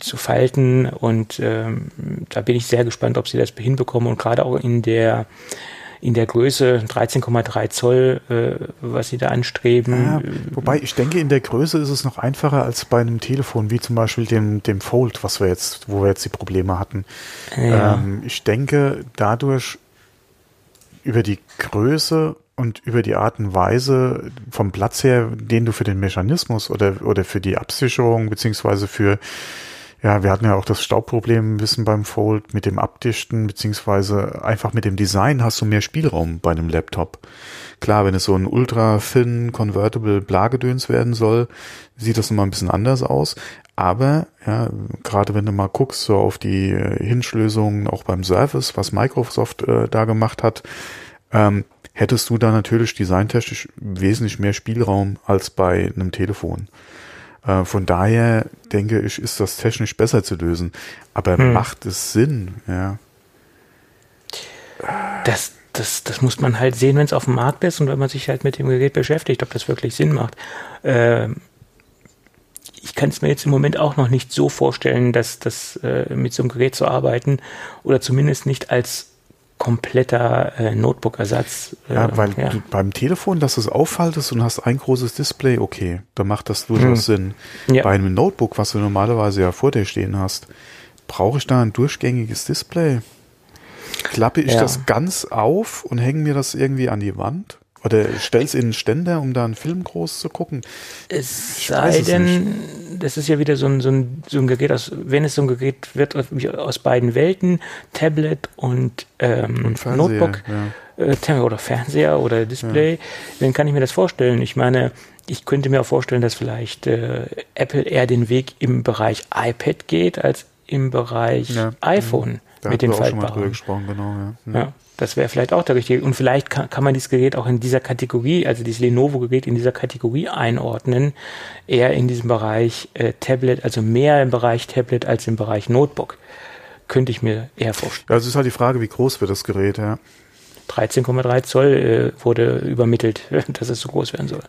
zu falten. Und ähm, da bin ich sehr gespannt, ob sie das hinbekommen. Und gerade auch in der in der Größe 13,3 Zoll, äh, was sie da anstreben. Ja, wobei ich denke, in der Größe ist es noch einfacher als bei einem Telefon, wie zum Beispiel dem, dem Fold, was wir jetzt, wo wir jetzt die Probleme hatten. Ja. Ähm, ich denke, dadurch über die Größe und über die Art und Weise vom Platz her, den du für den Mechanismus oder, oder für die Absicherung beziehungsweise für ja, wir hatten ja auch das Staubproblem ein bisschen beim Fold mit dem Abdichten, beziehungsweise einfach mit dem Design hast du mehr Spielraum bei einem Laptop. Klar, wenn es so ein ultra thin convertible Blagedöns werden soll, sieht das nochmal ein bisschen anders aus. Aber, ja, gerade wenn du mal guckst, so auf die äh, Hinschlösungen auch beim Surface, was Microsoft äh, da gemacht hat, ähm, hättest du da natürlich designtechnisch wesentlich mehr Spielraum als bei einem Telefon. Äh, von daher denke ich, ist das technisch besser zu lösen. Aber hm. macht es Sinn, ja? Das, das, das muss man halt sehen, wenn es auf dem Markt ist und wenn man sich halt mit dem Gerät beschäftigt, ob das wirklich Sinn macht. Ähm, ich kann es mir jetzt im Moment auch noch nicht so vorstellen, dass das äh, mit so einem Gerät zu arbeiten oder zumindest nicht als kompletter äh, Notebook-Ersatz. Äh, ja, weil ja. Du, beim Telefon, dass du es auffaltest und hast ein großes Display, okay, da macht das durchaus hm. Sinn. Ja. Bei einem Notebook, was du normalerweise ja vor dir stehen hast, brauche ich da ein durchgängiges Display? Klappe ich ja. das ganz auf und hänge mir das irgendwie an die Wand? Oder stell's in Ständer, um da einen Film groß zu gucken. Es ich sei denn, das ist ja wieder so ein, so, ein, so ein Gerät aus, wenn es so ein Gerät wird aus beiden Welten, Tablet und, ähm, und Fernseher, Notebook ja. äh, oder Fernseher oder Display, ja. dann kann ich mir das vorstellen. Ich meine, ich könnte mir auch vorstellen, dass vielleicht äh, Apple eher den Weg im Bereich iPad geht als im Bereich ja. iPhone. Da mit den wir auch schon mal faltbaren. drüber gesprochen, genau. Ja. Ja, das wäre vielleicht auch der richtige. Und vielleicht kann, kann man dieses Gerät auch in dieser Kategorie, also dieses Lenovo-Gerät in dieser Kategorie einordnen, eher in diesem Bereich äh, Tablet, also mehr im Bereich Tablet als im Bereich Notebook. Könnte ich mir eher vorstellen. Es ist halt die Frage, wie groß wird das Gerät, ja. 13,3 Zoll äh, wurde übermittelt, dass es so groß werden soll.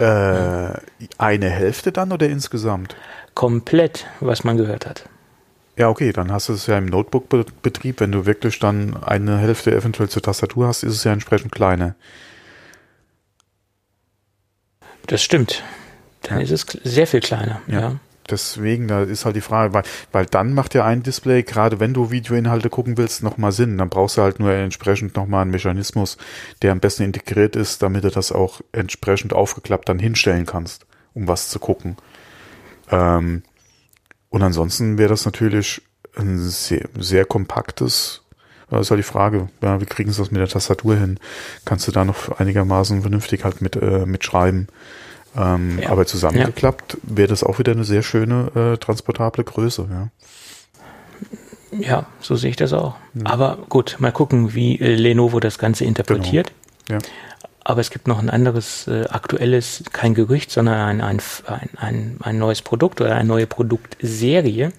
Äh, eine Hälfte dann oder insgesamt? Komplett, was man gehört hat. Ja, okay, dann hast du es ja im Notebook-Betrieb. Wenn du wirklich dann eine Hälfte eventuell zur Tastatur hast, ist es ja entsprechend kleiner. Das stimmt. Dann Ja. ist es sehr viel kleiner. Ja. Ja. Deswegen, da ist halt die Frage, weil, weil dann macht ja ein Display, gerade wenn du Videoinhalte gucken willst, nochmal Sinn. Dann brauchst du halt nur entsprechend nochmal einen Mechanismus, der am besten integriert ist, damit du das auch entsprechend aufgeklappt dann hinstellen kannst, um was zu gucken. Ähm, und ansonsten wäre das natürlich ein sehr, sehr kompaktes, das ist halt die Frage, ja, wie kriegen sie das mit der Tastatur hin? Kannst du da noch einigermaßen vernünftig halt mit, äh, mitschreiben? Ähm, Ja. Aber zusammengeklappt wäre das auch wieder eine sehr schöne äh, transportable Größe. Ja. Ja, so sehe ich das auch. Aber gut, mal gucken, wie äh, Lenovo das Ganze interpretiert. Ja. Aber es gibt noch ein anderes äh, aktuelles, kein Gerücht, sondern ein, ein, ein, ein, neues Produkt oder eine neue Produktserie.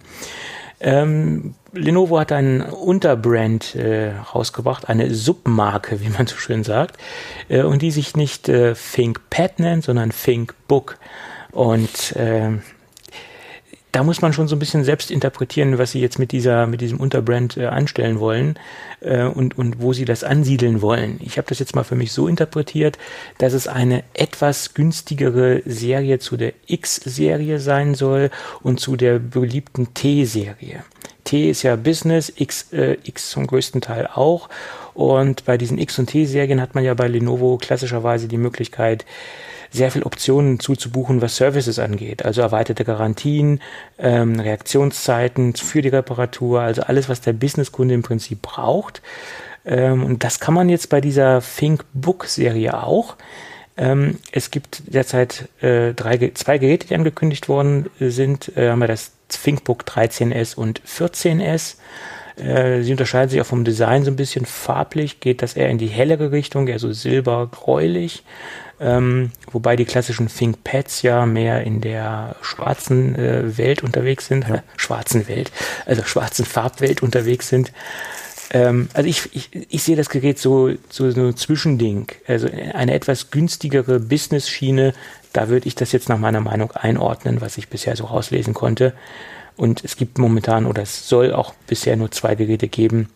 Ähm, Lenovo hat einen Unterbrand äh, rausgebracht, eine Submarke, wie man so schön sagt, äh, und die sich nicht äh, ThinkPad nennt, sondern ThinkBook. Und ähm, da muss man schon so ein bisschen selbst interpretieren, was sie jetzt mit dieser, mit diesem Unterbrand äh, anstellen wollen äh, und, und wo sie das ansiedeln wollen. Ich habe das jetzt mal für mich so interpretiert, dass es eine etwas günstigere Serie zu der X-Serie sein soll und zu der beliebten T-Serie. T ist ja Business, X, äh, X zum größten Teil auch. Und bei diesen X- und T-Serien hat man ja bei Lenovo klassischerweise die Möglichkeit, sehr viel Optionen zuzubuchen, was Services angeht. Also erweiterte Garantien, ähm, Reaktionszeiten für die Reparatur, also alles, was der Businesskunde im Prinzip braucht. Ähm, und das kann man jetzt bei dieser ThinkBook-Serie auch. Ähm, es gibt derzeit äh, drei, zwei Geräte, die angekündigt worden sind. Äh, haben wir das ThinkBook 13S und 14S. Äh, sie unterscheiden sich auch vom Design so ein bisschen farblich, geht das eher in die hellere Richtung, eher so silber-gräulich. Ähm, wobei die klassischen ThinkPads ja mehr in der schwarzen äh, Welt unterwegs sind, äh, schwarzen Welt, also schwarzen Farbwelt unterwegs sind. Ähm, also ich, ich, ich sehe das Gerät so, so, so ein Zwischending, also eine etwas günstigere Business-Schiene, da würde ich das jetzt nach meiner Meinung einordnen, was ich bisher so rauslesen konnte. Und es gibt momentan oder es soll auch bisher nur zwei Geräte geben.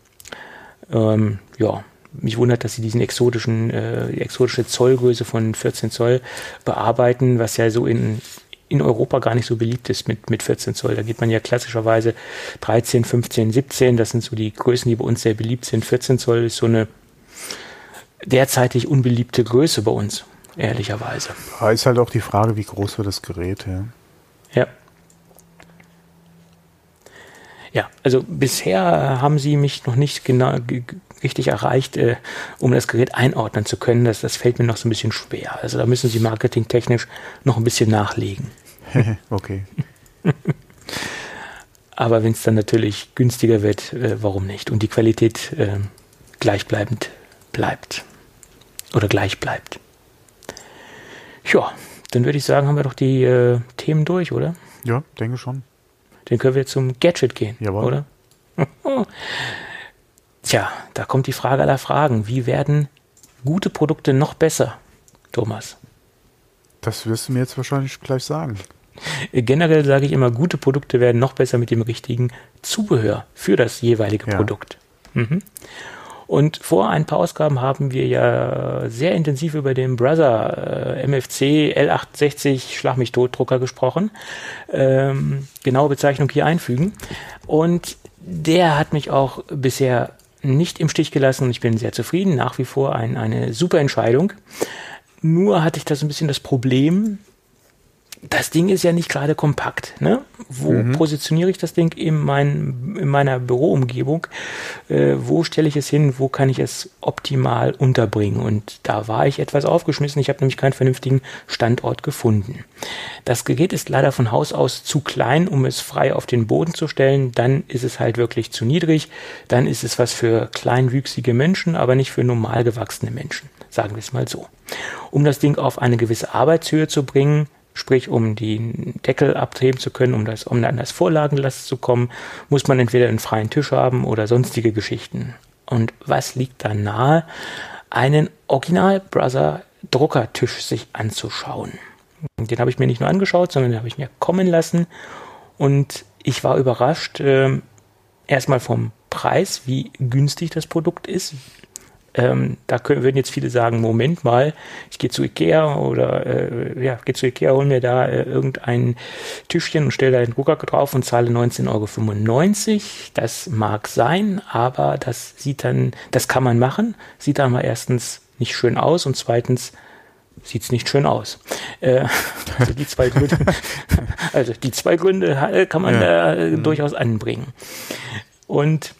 Ähm, ja, mich wundert, dass sie diesen exotischen, äh, die exotische Zollgröße von 14 Zoll bearbeiten, was ja so in, in Europa gar nicht so beliebt ist mit, mit 14 Zoll. Da geht man ja klassischerweise 13, 15, 17. Das sind so die Größen, die bei uns sehr beliebt sind. 14 Zoll ist so eine derzeitig unbeliebte Größe bei uns, ehrlicherweise. Da ist halt auch die Frage, wie groß wird das Gerät, ja. Ja. Ja, also bisher haben sie mich noch nicht genau richtig erreicht, äh, um das Gerät einordnen zu können. Das, das fällt mir noch so ein bisschen schwer. Also da müssen sie marketingtechnisch noch ein bisschen nachlegen. okay. Aber wenn es dann natürlich günstiger wird, äh, warum nicht? Und die Qualität äh, gleichbleibend bleibt. Oder gleich bleibt. Ja, dann würde ich sagen, haben wir doch die äh, Themen durch, oder? Ja, denke schon. Dann können wir zum Gadget gehen, Jawohl. oder? Tja, da kommt die Frage aller Fragen. Wie werden gute Produkte noch besser, Thomas? Das wirst du mir jetzt wahrscheinlich gleich sagen. Generell sage ich immer, gute Produkte werden noch besser mit dem richtigen Zubehör für das jeweilige Ja. Produkt. Mhm. Und vor ein paar Ausgaben haben wir ja sehr intensiv über den Brother äh, MFC L68 Schlag mich tot Drucker gesprochen. Ähm, genaue Bezeichnung hier einfügen. Und der hat mich auch bisher nicht im Stich gelassen und ich bin sehr zufrieden. Nach wie vor ein, eine super Entscheidung. Nur hatte ich da so ein bisschen das Problem, das Ding ist ja nicht gerade kompakt. Ne? Wo mhm. positioniere ich das Ding in, mein, in meiner Büroumgebung? Äh, wo stelle ich es hin? Wo kann ich es optimal unterbringen? Und da war ich etwas aufgeschmissen. Ich habe nämlich keinen vernünftigen Standort gefunden. Das Gerät ist leider von Haus aus zu klein, um es frei auf den Boden zu stellen. Dann ist es halt wirklich zu niedrig. Dann ist es was für kleinwüchsige Menschen, aber nicht für normal gewachsene Menschen. Sagen wir es mal so. Um das Ding auf eine gewisse Arbeitshöhe zu bringen, Sprich, um die Deckel abheben zu können, um, das, um an das Vorlagenlast zu kommen, muss man entweder einen freien Tisch haben oder sonstige Geschichten. Und was liegt da nahe? Einen Original Brother Druckertisch sich anzuschauen. Den habe ich mir nicht nur angeschaut, sondern den habe ich mir kommen lassen. Und ich war überrascht, äh, erstmal vom Preis, wie günstig das Produkt ist, ähm, da können, würden jetzt viele sagen, Moment mal, ich gehe zu Ikea oder äh, ja, gehe zu Ikea, hol mir da äh, irgendein Tischchen und stelle da den Drucker drauf und zahle 19,95 Euro. Das mag sein, aber das sieht dann, das kann man machen, sieht dann mal erstens nicht schön aus und zweitens sieht es nicht schön aus. Äh, also die zwei Gründe, also die zwei Gründe kann man ja. da äh, mhm. durchaus anbringen. Und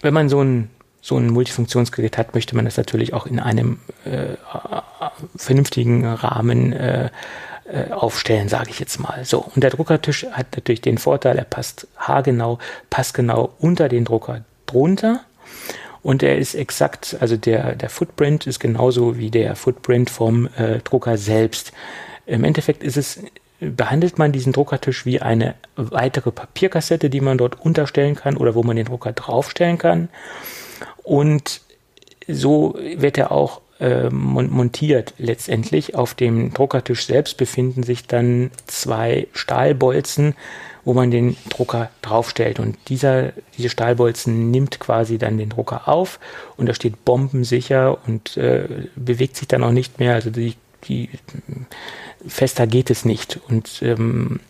wenn man so ein so ein Multifunktionsgerät hat, möchte man das natürlich auch in einem äh, vernünftigen Rahmen äh, äh, aufstellen, sage ich jetzt mal. So, und der Druckertisch hat natürlich den Vorteil, er passt haargenau, passgenau unter den Drucker drunter. Und er ist exakt, also der, der Footprint ist genauso wie der Footprint vom äh, Drucker selbst. Im Endeffekt ist es behandelt man diesen Druckertisch wie eine weitere Papierkassette, die man dort unterstellen kann oder wo man den Drucker draufstellen kann. Und so wird er auch äh, montiert letztendlich. Auf dem Druckertisch selbst befinden sich dann zwei Stahlbolzen, wo man den Drucker draufstellt. Und dieser, diese Stahlbolzen nimmt quasi dann den Drucker auf und da steht bombensicher und äh, bewegt sich dann auch nicht mehr. Also die, die fester geht es nicht. Und ähm,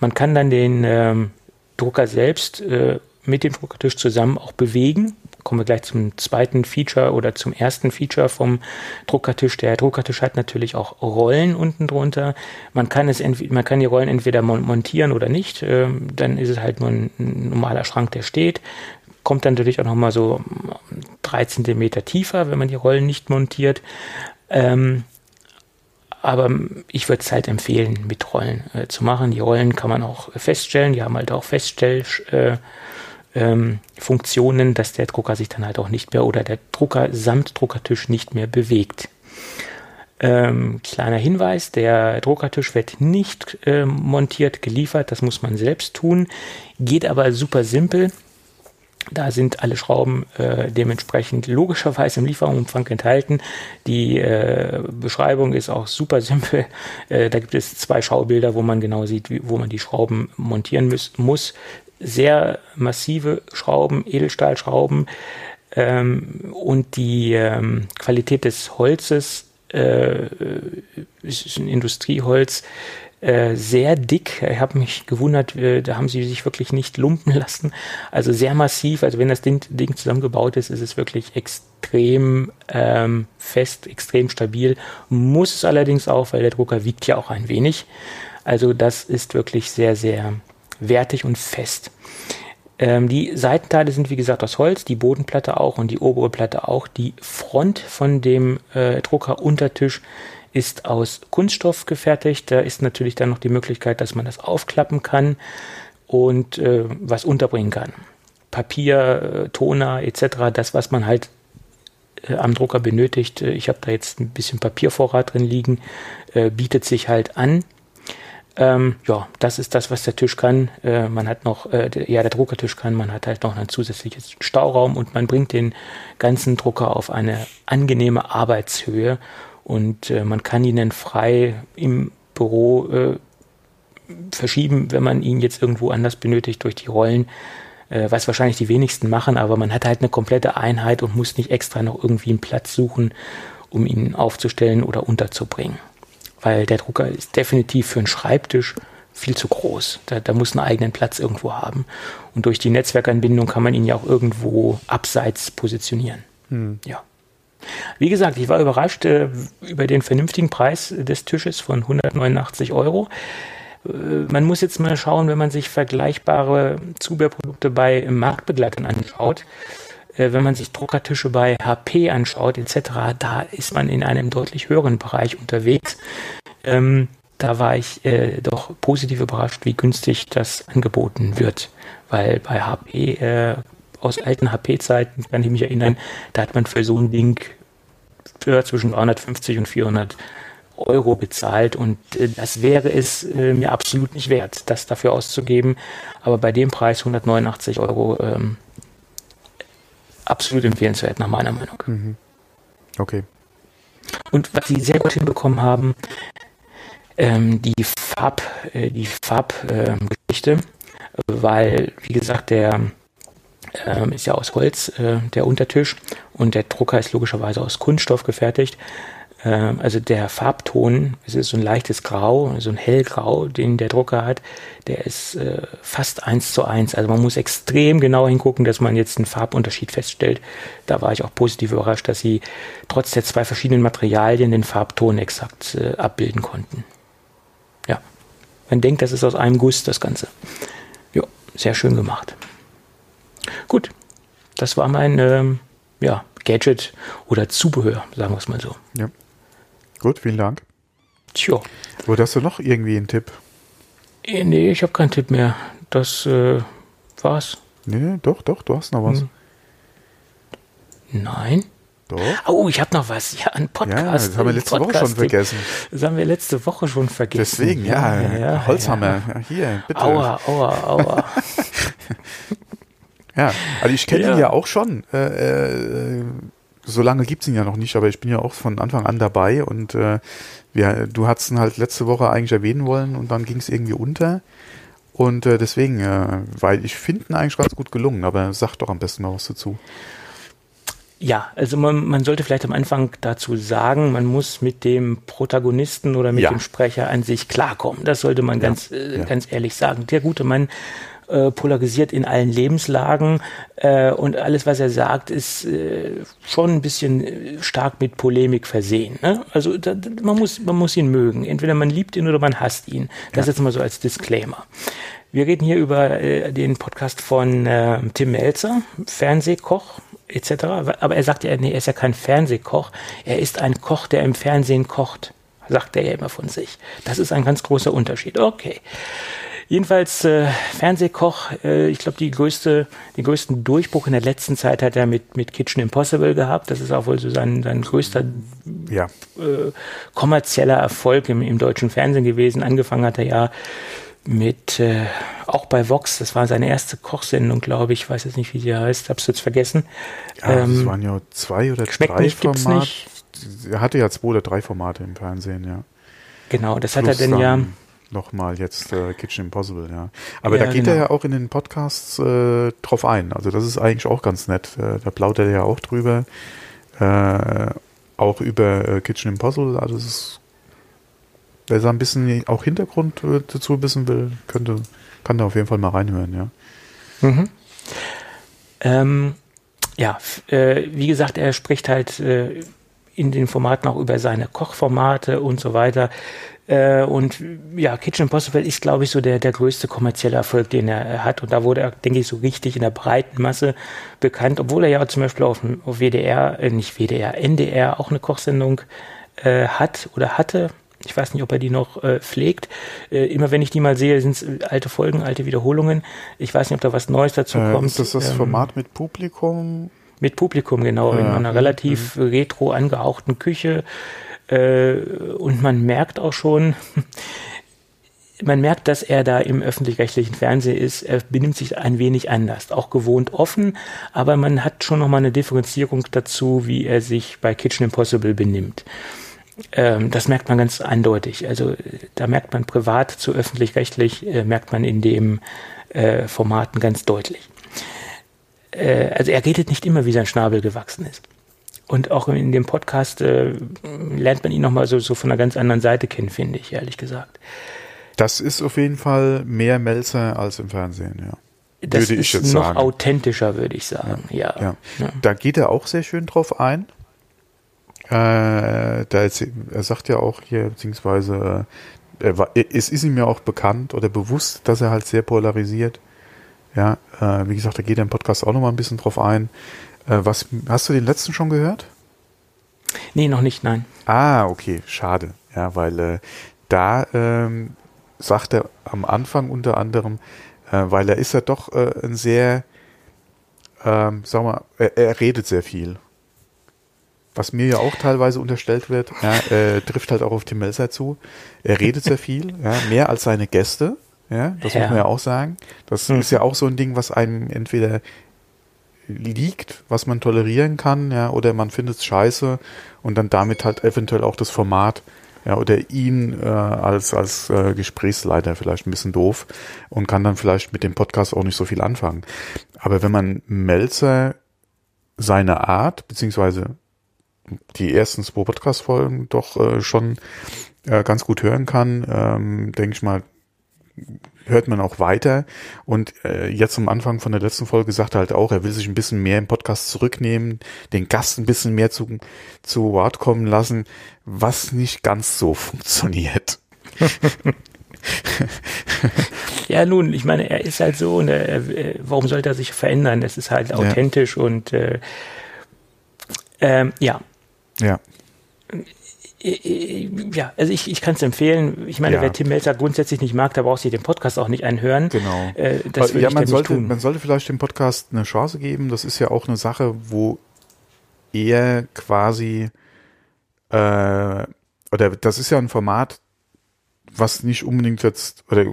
man kann dann den ähm, Drucker selbst äh, mit dem Druckertisch zusammen auch bewegen kommen wir gleich zum zweiten Feature oder zum ersten Feature vom Druckertisch. Der Druckertisch hat natürlich auch Rollen unten drunter. Man kann es man kann die Rollen entweder montieren oder nicht. Ähm, dann ist es halt nur ein normaler Schrank, der steht. Kommt dann natürlich auch nochmal so drei Zentimeter tiefer, wenn man die Rollen nicht montiert. Ähm, aber ich würde es halt empfehlen, mit Rollen äh, zu machen. Die Rollen kann man auch feststellen. Die haben halt auch Feststell, äh, ähm, Funktionen, dass der Drucker sich dann halt auch nicht mehr oder der Drucker samt Druckertisch nicht mehr bewegt. Ähm, kleiner Hinweis, der Druckertisch wird nicht äh, montiert, geliefert, das muss man selbst tun, geht aber super simpel. Da sind alle Schrauben äh, dementsprechend logischerweise im Lieferumfang enthalten. Die äh, Beschreibung ist auch super simpel. Äh, da gibt es zwei Schaubilder, wo man genau sieht, wie, wo man die Schrauben montieren muss. muss sehr massive Schrauben, Edelstahlschrauben ähm, und die ähm, Qualität des Holzes äh, ist ein Industrieholz äh, sehr dick. Ich habe mich gewundert, äh, da haben sie sich wirklich nicht lumpen lassen. Also sehr massiv. Also wenn das Ding, Ding zusammengebaut ist, ist es wirklich extrem ähm, fest, extrem stabil. Muss es allerdings auch, weil der Drucker wiegt ja auch ein wenig. Also das ist wirklich sehr, sehr wertig und fest. Ähm, die Seitenteile sind wie gesagt aus Holz, die Bodenplatte auch und die obere Platte auch. Die Front von dem äh, Druckeruntertisch ist aus Kunststoff gefertigt. Da ist natürlich dann noch die Möglichkeit, dass man das aufklappen kann und äh, was unterbringen kann. Papier, äh, Toner etc., das, was man halt äh, am Drucker benötigt. Äh, ich habe da jetzt ein bisschen Papiervorrat drin liegen, äh, bietet sich halt an. Ähm, ja, das ist das, was der Tisch kann. Äh, man hat noch, äh, ja, der Druckertisch kann, man hat halt noch ein zusätzliches Stauraum und man bringt den ganzen Drucker auf eine angenehme Arbeitshöhe. Und äh, man kann ihn dann frei im Büro äh, verschieben, wenn man ihn jetzt irgendwo anders benötigt durch die Rollen, äh, was wahrscheinlich die wenigsten machen, aber man hat halt eine komplette Einheit und muss nicht extra noch irgendwie einen Platz suchen, um ihn aufzustellen oder unterzubringen weil der Drucker ist definitiv für einen Schreibtisch viel zu groß. Da, da muss einen eigenen Platz irgendwo haben. Und durch die Netzwerkanbindung kann man ihn ja auch irgendwo abseits positionieren. Hm. Ja. Wie gesagt, ich war überrascht äh, über den vernünftigen Preis des Tisches von 189 Euro. Äh, man muss jetzt mal schauen, wenn man sich vergleichbare Zubehörprodukte bei Marktbegleitern anschaut, wenn man sich Druckertische bei HP anschaut etc., da ist man in einem deutlich höheren Bereich unterwegs. Ähm, da war ich äh, doch positiv überrascht, wie günstig das angeboten wird, weil bei HP äh, aus alten HP-Zeiten kann ich mich erinnern, da hat man für so ein Ding für zwischen 350 und 400 Euro bezahlt und äh, das wäre es äh, mir absolut nicht wert, das dafür auszugeben. Aber bei dem Preis 189 Euro ähm, absolut empfehlenswert nach meiner Meinung. Mhm. Okay. Und was sie sehr gut hinbekommen haben, ähm, die Farb, äh, die Farbgeschichte, äh, weil wie gesagt der ähm, ist ja aus Holz äh, der Untertisch und der Drucker ist logischerweise aus Kunststoff gefertigt. Ähm, also der Farbton, es ist so ein leichtes Grau, so ein hellgrau, den der Drucker hat, der ist äh, fast eins zu eins. Also man muss extrem genau hingucken, dass man jetzt einen Farbunterschied feststellt. Da war ich auch positiv überrascht, dass sie trotz der zwei verschiedenen Materialien den Farbton exakt äh, abbilden konnten. Ja, man denkt, das ist aus einem Guss das Ganze. Ja, sehr schön gemacht. Gut, das war mein ähm, ja, Gadget oder Zubehör, sagen wir es mal so. Ja. Gut, vielen Dank. Tja. Oder hast du noch irgendwie einen Tipp? Äh, nee, ich habe keinen Tipp mehr. Das äh, war's. Nee, doch, doch, du hast noch was. Hm. Nein. Doch. Oh, ich habe noch was. Ja, ein Podcast. Ja, das haben wir letzte Woche schon vergessen. Das haben wir letzte Woche schon vergessen. Deswegen, ja, ja, ja Holzhammer. Ja. Hier, bitte. Aua, aua, aua. ja, also ich kenne ihn ja auch schon. Äh, äh, so lange gibt's ihn ja noch nicht, aber ich bin ja auch von Anfang an dabei und äh, wir, du hattest ihn halt letzte Woche eigentlich erwähnen wollen und dann ging es irgendwie unter. Und äh, deswegen, äh, weil ich finde ihn eigentlich ganz gut gelungen, aber sag doch am besten mal was dazu. Ja, also man, man sollte vielleicht am Anfang dazu sagen, man muss mit dem Protagonisten oder mit ja. dem Sprecher an sich klarkommen. Das sollte man ja. ganz, äh, ja. ganz ehrlich sagen. Der gute Mann äh, polarisiert in allen Lebenslagen äh, und alles, was er sagt, ist äh, schon ein bisschen äh, stark mit Polemik versehen. Ne? Also da, man, muss, man muss ihn mögen. Entweder man liebt ihn oder man hasst ihn. Das ja. jetzt mal so als Disclaimer. Wir reden hier über äh, den Podcast von äh, Tim Melzer, Fernsehkoch etc. Aber er sagt ja, nee, er ist ja kein Fernsehkoch. Er ist ein Koch, der im Fernsehen kocht, sagt er ja immer von sich. Das ist ein ganz großer Unterschied. Okay. Jedenfalls äh, Fernsehkoch, äh, ich glaube, die größte, den größten Durchbruch in der letzten Zeit hat er mit, mit Kitchen Impossible gehabt. Das ist auch wohl so sein, sein größter ja. äh, kommerzieller Erfolg im, im deutschen Fernsehen gewesen. Angefangen hat er ja mit, äh, auch bei Vox, das war seine erste Kochsendung, glaube ich, ich weiß jetzt nicht, wie sie heißt, hab's jetzt vergessen. Ja, ähm, das waren ja zwei oder drei Formate. Er hatte ja zwei oder drei Formate im Fernsehen, ja. Genau, das Plus hat er denn ja nochmal jetzt äh, Kitchen Impossible, ja. Aber ja, da geht genau. er ja auch in den Podcasts äh, drauf ein. Also das ist eigentlich auch ganz nett. Äh, da plaudert er ja auch drüber. Äh, auch über äh, Kitchen Impossible. Also es ist, wer da ein bisschen auch Hintergrund äh, dazu wissen will, könnte, kann da auf jeden Fall mal reinhören, ja. Mhm. Ähm, ja, wie gesagt, er spricht halt in den Formaten auch über seine Kochformate und so weiter. Äh, und ja, Kitchen Impossible ist, glaube ich, so der, der größte kommerzielle Erfolg, den er hat. Und da wurde er, denke ich, so richtig in der breiten Masse bekannt, obwohl er ja zum Beispiel auf, auf WDR, äh, nicht WDR, NDR auch eine Kochsendung äh, hat oder hatte. Ich weiß nicht, ob er die noch äh, pflegt. Äh, immer wenn ich die mal sehe, sind es alte Folgen, alte Wiederholungen. Ich weiß nicht, ob da was Neues dazu äh, kommt. Ist das das ähm, Format mit Publikum? Mit Publikum, genau, ja, in einer relativ mhm. retro angehauchten Küche. Äh, und man merkt auch schon, man merkt, dass er da im öffentlich-rechtlichen Fernsehen ist. Er benimmt sich ein wenig anders, auch gewohnt offen, aber man hat schon nochmal eine Differenzierung dazu, wie er sich bei Kitchen Impossible benimmt. Ähm, das merkt man ganz eindeutig. Also da merkt man privat zu öffentlich-rechtlich, äh, merkt man in dem äh, Formaten ganz deutlich. Äh, also er redet nicht immer, wie sein Schnabel gewachsen ist. Und auch in dem Podcast äh, lernt man ihn nochmal so, so von einer ganz anderen Seite kennen, finde ich, ehrlich gesagt. Das ist auf jeden Fall mehr Melzer als im Fernsehen, ja. Das würde ich jetzt noch sagen. authentischer, würde ich sagen, ja. Ja. ja. Da geht er auch sehr schön drauf ein. Äh, da erzähl, er sagt ja auch hier, beziehungsweise äh, er war, es ist ihm ja auch bekannt oder bewusst, dass er halt sehr polarisiert. Ja, äh, wie gesagt, da geht er im Podcast auch nochmal ein bisschen drauf ein. Äh, was, hast du den letzten schon gehört? Nee, noch nicht, nein. Ah, okay, schade. Ja, weil äh, da ähm, sagt er am Anfang unter anderem, äh, weil er ist ja doch äh, ein sehr, ähm, sag mal, er, er redet sehr viel was mir ja auch teilweise unterstellt wird, ja, trifft halt auch auf Tim Melzer zu. Er redet sehr viel, ja, mehr als seine Gäste. Ja, das ja. muss man ja auch sagen. Das hm. ist ja auch so ein Ding, was einem entweder liegt, was man tolerieren kann, ja, oder man findet es scheiße und dann damit halt eventuell auch das Format, ja, oder ihn äh, als als äh, Gesprächsleiter vielleicht ein bisschen doof und kann dann vielleicht mit dem Podcast auch nicht so viel anfangen. Aber wenn man Melzer seine Art beziehungsweise die ersten zwei Podcast-Folgen doch äh, schon äh, ganz gut hören kann, ähm, denke ich mal, hört man auch weiter. Und äh, jetzt am Anfang von der letzten Folge sagt er halt auch, er will sich ein bisschen mehr im Podcast zurücknehmen, den Gast ein bisschen mehr zu, zu Wort kommen lassen, was nicht ganz so funktioniert. ja, nun, ich meine, er ist halt so und er, er, warum sollte er sich verändern? Es ist halt authentisch ja. und äh, ähm, ja, ja. Ja, also ich, ich kann es empfehlen. Ich meine, ja. wer Tim Melzer grundsätzlich nicht mag, da brauchst du den Podcast auch nicht anhören. Genau. Äh, das ja, man sollte, man sollte vielleicht dem Podcast eine Chance geben. Das ist ja auch eine Sache, wo er quasi äh, oder das ist ja ein Format, was nicht unbedingt jetzt, oder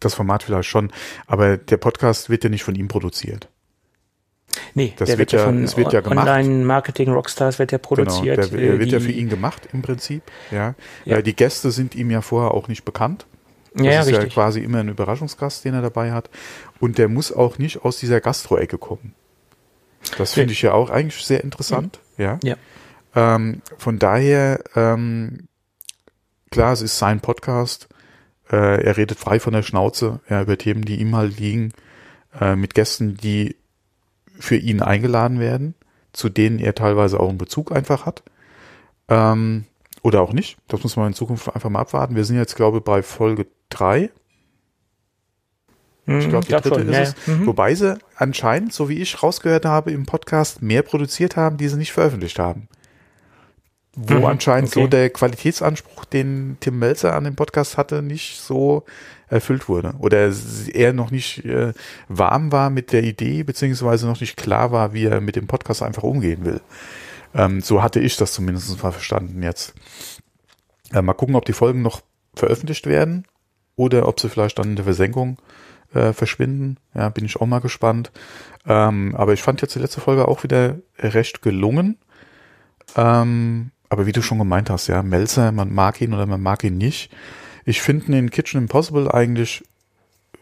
das Format vielleicht schon, aber der Podcast wird ja nicht von ihm produziert. Nee, das der wird, ja, von wird ja gemacht. Online-Marketing Rockstars wird ja produziert. Genau, der, der wird ja für ihn gemacht im Prinzip. Ja. ja. Die Gäste sind ihm ja vorher auch nicht bekannt. Das ja, ist richtig. ja quasi immer ein Überraschungsgast, den er dabei hat. Und der muss auch nicht aus dieser Gastro-Ecke kommen. Das finde ich ja auch eigentlich sehr interessant. Mhm. Ja. ja. Ähm, von daher, ähm, klar, es ist sein Podcast. Äh, er redet frei von der Schnauze ja, über Themen, die ihm halt liegen, äh, mit Gästen, die für ihn eingeladen werden, zu denen er teilweise auch einen Bezug einfach hat. Ähm, oder auch nicht. Das muss man in Zukunft einfach mal abwarten. Wir sind jetzt, glaube ich, bei Folge drei. Ich glaube, die glaub dritte schon, ist ja. es. Mhm. Wobei sie anscheinend, so wie ich rausgehört habe im Podcast, mehr produziert haben, die sie nicht veröffentlicht haben. Wo mhm, anscheinend okay. so der Qualitätsanspruch, den Tim Melzer an dem Podcast hatte, nicht so erfüllt wurde. Oder er noch nicht äh, warm war mit der Idee, beziehungsweise noch nicht klar war, wie er mit dem Podcast einfach umgehen will. Ähm, so hatte ich das zumindest mal verstanden jetzt. Äh, mal gucken, ob die Folgen noch veröffentlicht werden oder ob sie vielleicht dann in der Versenkung äh, verschwinden. Ja, bin ich auch mal gespannt. Ähm, aber ich fand jetzt die letzte Folge auch wieder recht gelungen. Ähm, aber wie du schon gemeint hast, ja, Melzer, man mag ihn oder man mag ihn nicht. Ich finde den Kitchen Impossible eigentlich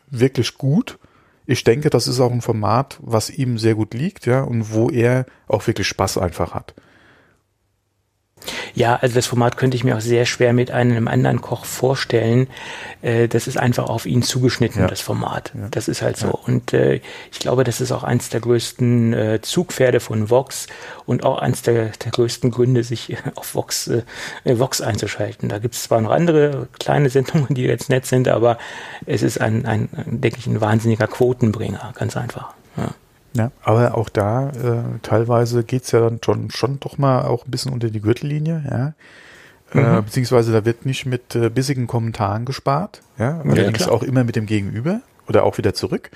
wirklich gut. Ich denke, das ist auch ein Format, was ihm sehr gut liegt, ja, und wo er auch wirklich Spaß einfach hat. Ja, also das Format könnte ich mir auch sehr schwer mit einem anderen Koch vorstellen. Äh, das ist einfach auf ihn zugeschnitten, ja. das Format. Ja. Das ist halt so. Ja. Und äh, ich glaube, das ist auch eins der größten äh, Zugpferde von Vox und auch eins der, der größten Gründe, sich auf Vox, äh, Vox einzuschalten. Da gibt es zwar noch andere kleine Sendungen, die jetzt nett sind, aber es ist ein, ein denke ich, ein wahnsinniger Quotenbringer, ganz einfach. Ja. Ja, aber auch da äh, teilweise geht's ja dann schon, schon doch mal auch ein bisschen unter die Gürtellinie, ja. Äh, mhm. Äh, beziehungsweise da wird nicht mit äh, bissigen Kommentaren gespart, ja, allerdings ja, auch immer mit dem Gegenüber oder auch wieder zurück.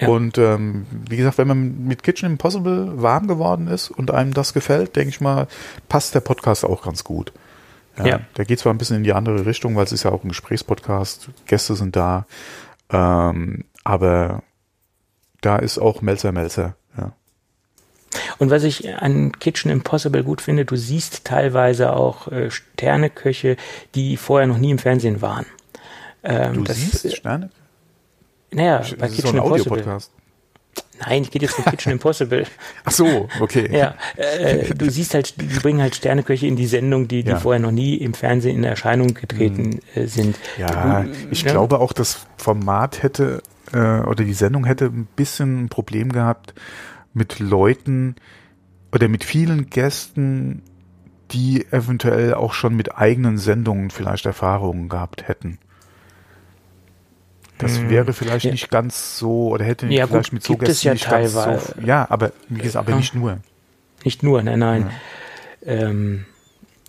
Ja. Und ähm, wie gesagt, wenn man mit Kitchen Impossible warm geworden ist und einem das gefällt, denke ich mal, passt der Podcast auch ganz gut. Ja, ja. Der geht zwar ein bisschen in die andere Richtung, weil es ist ja auch ein Gesprächspodcast, Gäste sind da, ähm, aber da ist auch Melzer Melzer, ja. Und was ich an Kitchen Impossible gut finde, du siehst teilweise auch äh, Sterneköche, die vorher noch nie im Fernsehen waren. Ähm, du das, siehst Sterne? Naja, bei Kitchen so Impossible. Nein, ich gehe jetzt von Kitchen Impossible. Ach so, okay. Ja, äh, du siehst halt, die bringen halt Sterneköche in die Sendung, die, die ja. vorher noch nie im Fernsehen in Erscheinung getreten mhm. äh, sind. Ja, ich ja. glaube auch, das Format hätte äh, oder die Sendung hätte ein bisschen ein Problem gehabt mit Leuten oder mit vielen Gästen, die eventuell auch schon mit eigenen Sendungen vielleicht Erfahrungen gehabt hätten. Das Hm, wäre vielleicht ja. nicht ganz so oder hätte Ja, vielleicht gut, mit so gibt es ja nicht ganz teilweise. So, ja, aber wie gesagt, aber Ja. nicht nur. Nicht nur, nein, nein. Ähm,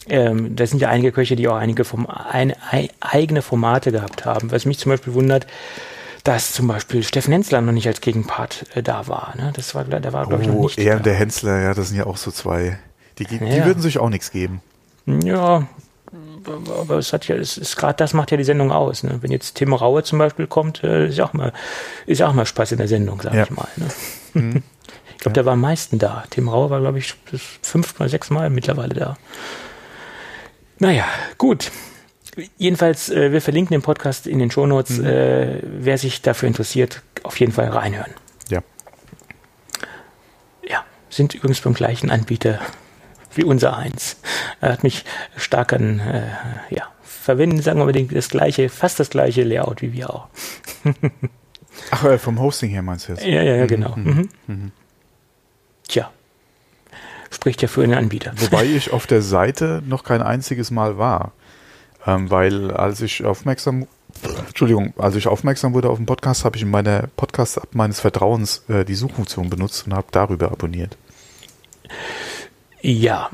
ähm, da sind ja einige Köche, die auch einige vom, ein, ei- eigene Formate gehabt haben. Was mich zum Beispiel wundert, dass zum Beispiel Steffen Hensler noch nicht als Gegenpart äh, da war. Ne? Das war, der war, glaube ich, noch Oh, nicht er und der Hensler, ja, das sind ja auch so zwei. Die, die Ja. würden sich auch nichts geben. Ja, aber es hat ja, es ist gerade das macht ja die Sendung aus. Ne? Wenn jetzt Tim Raue zum Beispiel kommt, äh, ist ja auch mal, ist ja auch mal Spaß in der Sendung, sag Ja. ich mal. Ne? Ich glaube, der war am meisten da. Tim Raue war, glaube ich, das fünf oder sechs Mal mittlerweile da. Naja, gut. Jedenfalls, äh, wir verlinken den Podcast in den Shownotes. Äh, wer sich dafür interessiert, auf jeden Fall reinhören. Ja. Ja, sind übrigens beim gleichen Anbieter wie unser eins. Er hat mich stark an, äh, ja, verwenden, sagen wir mal, das gleiche, fast das gleiche Layout wie wir auch. Ach, äh, vom Hosting her meinst du jetzt? Ja, ja, ja, genau. Mhm. Tja, spricht ja für einen Anbieter. Wobei ich auf der Seite noch kein einziges Mal war. Ähm, weil als ich aufmerksam, Entschuldigung, als ich aufmerksam wurde auf den Podcast, habe ich in meiner Podcast-App meines Vertrauens äh, die Suchfunktion benutzt und habe darüber abonniert. Ja,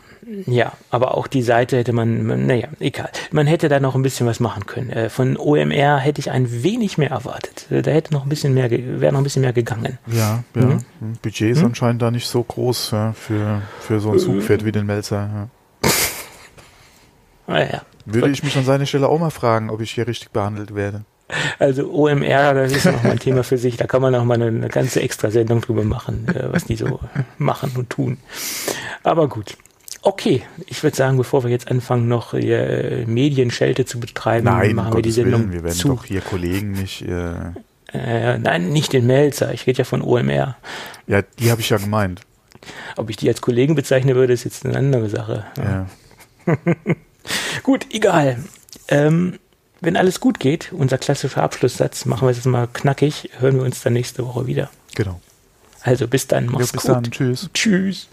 ja, aber auch die Seite hätte man, naja, egal. Man hätte da noch ein bisschen was machen können. Äh, Von OMR hätte ich ein wenig mehr erwartet. Äh, Da hätte noch ein bisschen mehr, wäre noch ein bisschen mehr gegangen. Ja, ja. Mhm. Budget ist anscheinend da nicht so groß ja, für, für so ein Zugpferd wie den Melzer. Ja. Naja. Würde ich mich an seiner Stelle auch mal fragen, ob ich hier richtig behandelt werde. Also OMR, das ist noch mal ein Thema für sich. Da kann man noch mal eine, eine ganze Extra-Sendung drüber machen, äh, was die so machen und tun. Aber gut. Okay, ich würde sagen, bevor wir jetzt anfangen, noch äh, Medienschelte zu betreiben, Nein, machen wir die Gottes Sendung Willen, wir werden zu. doch hier Kollegen nicht. Äh, Äh, nein, nicht den Melzer. Ich rede ja von OMR. ja, die habe ich ja gemeint. Ob ich die als Kollegen bezeichne würde, ist jetzt eine andere Sache. Ja. Gut, egal. Ähm, wenn alles gut geht, unser klassischer Abschlusssatz, machen wir es jetzt mal knackig, hören wir uns dann nächste Woche wieder. Genau. Also bis dann, Ja, mach's bis gut. dann. Tschüss. Tschüss.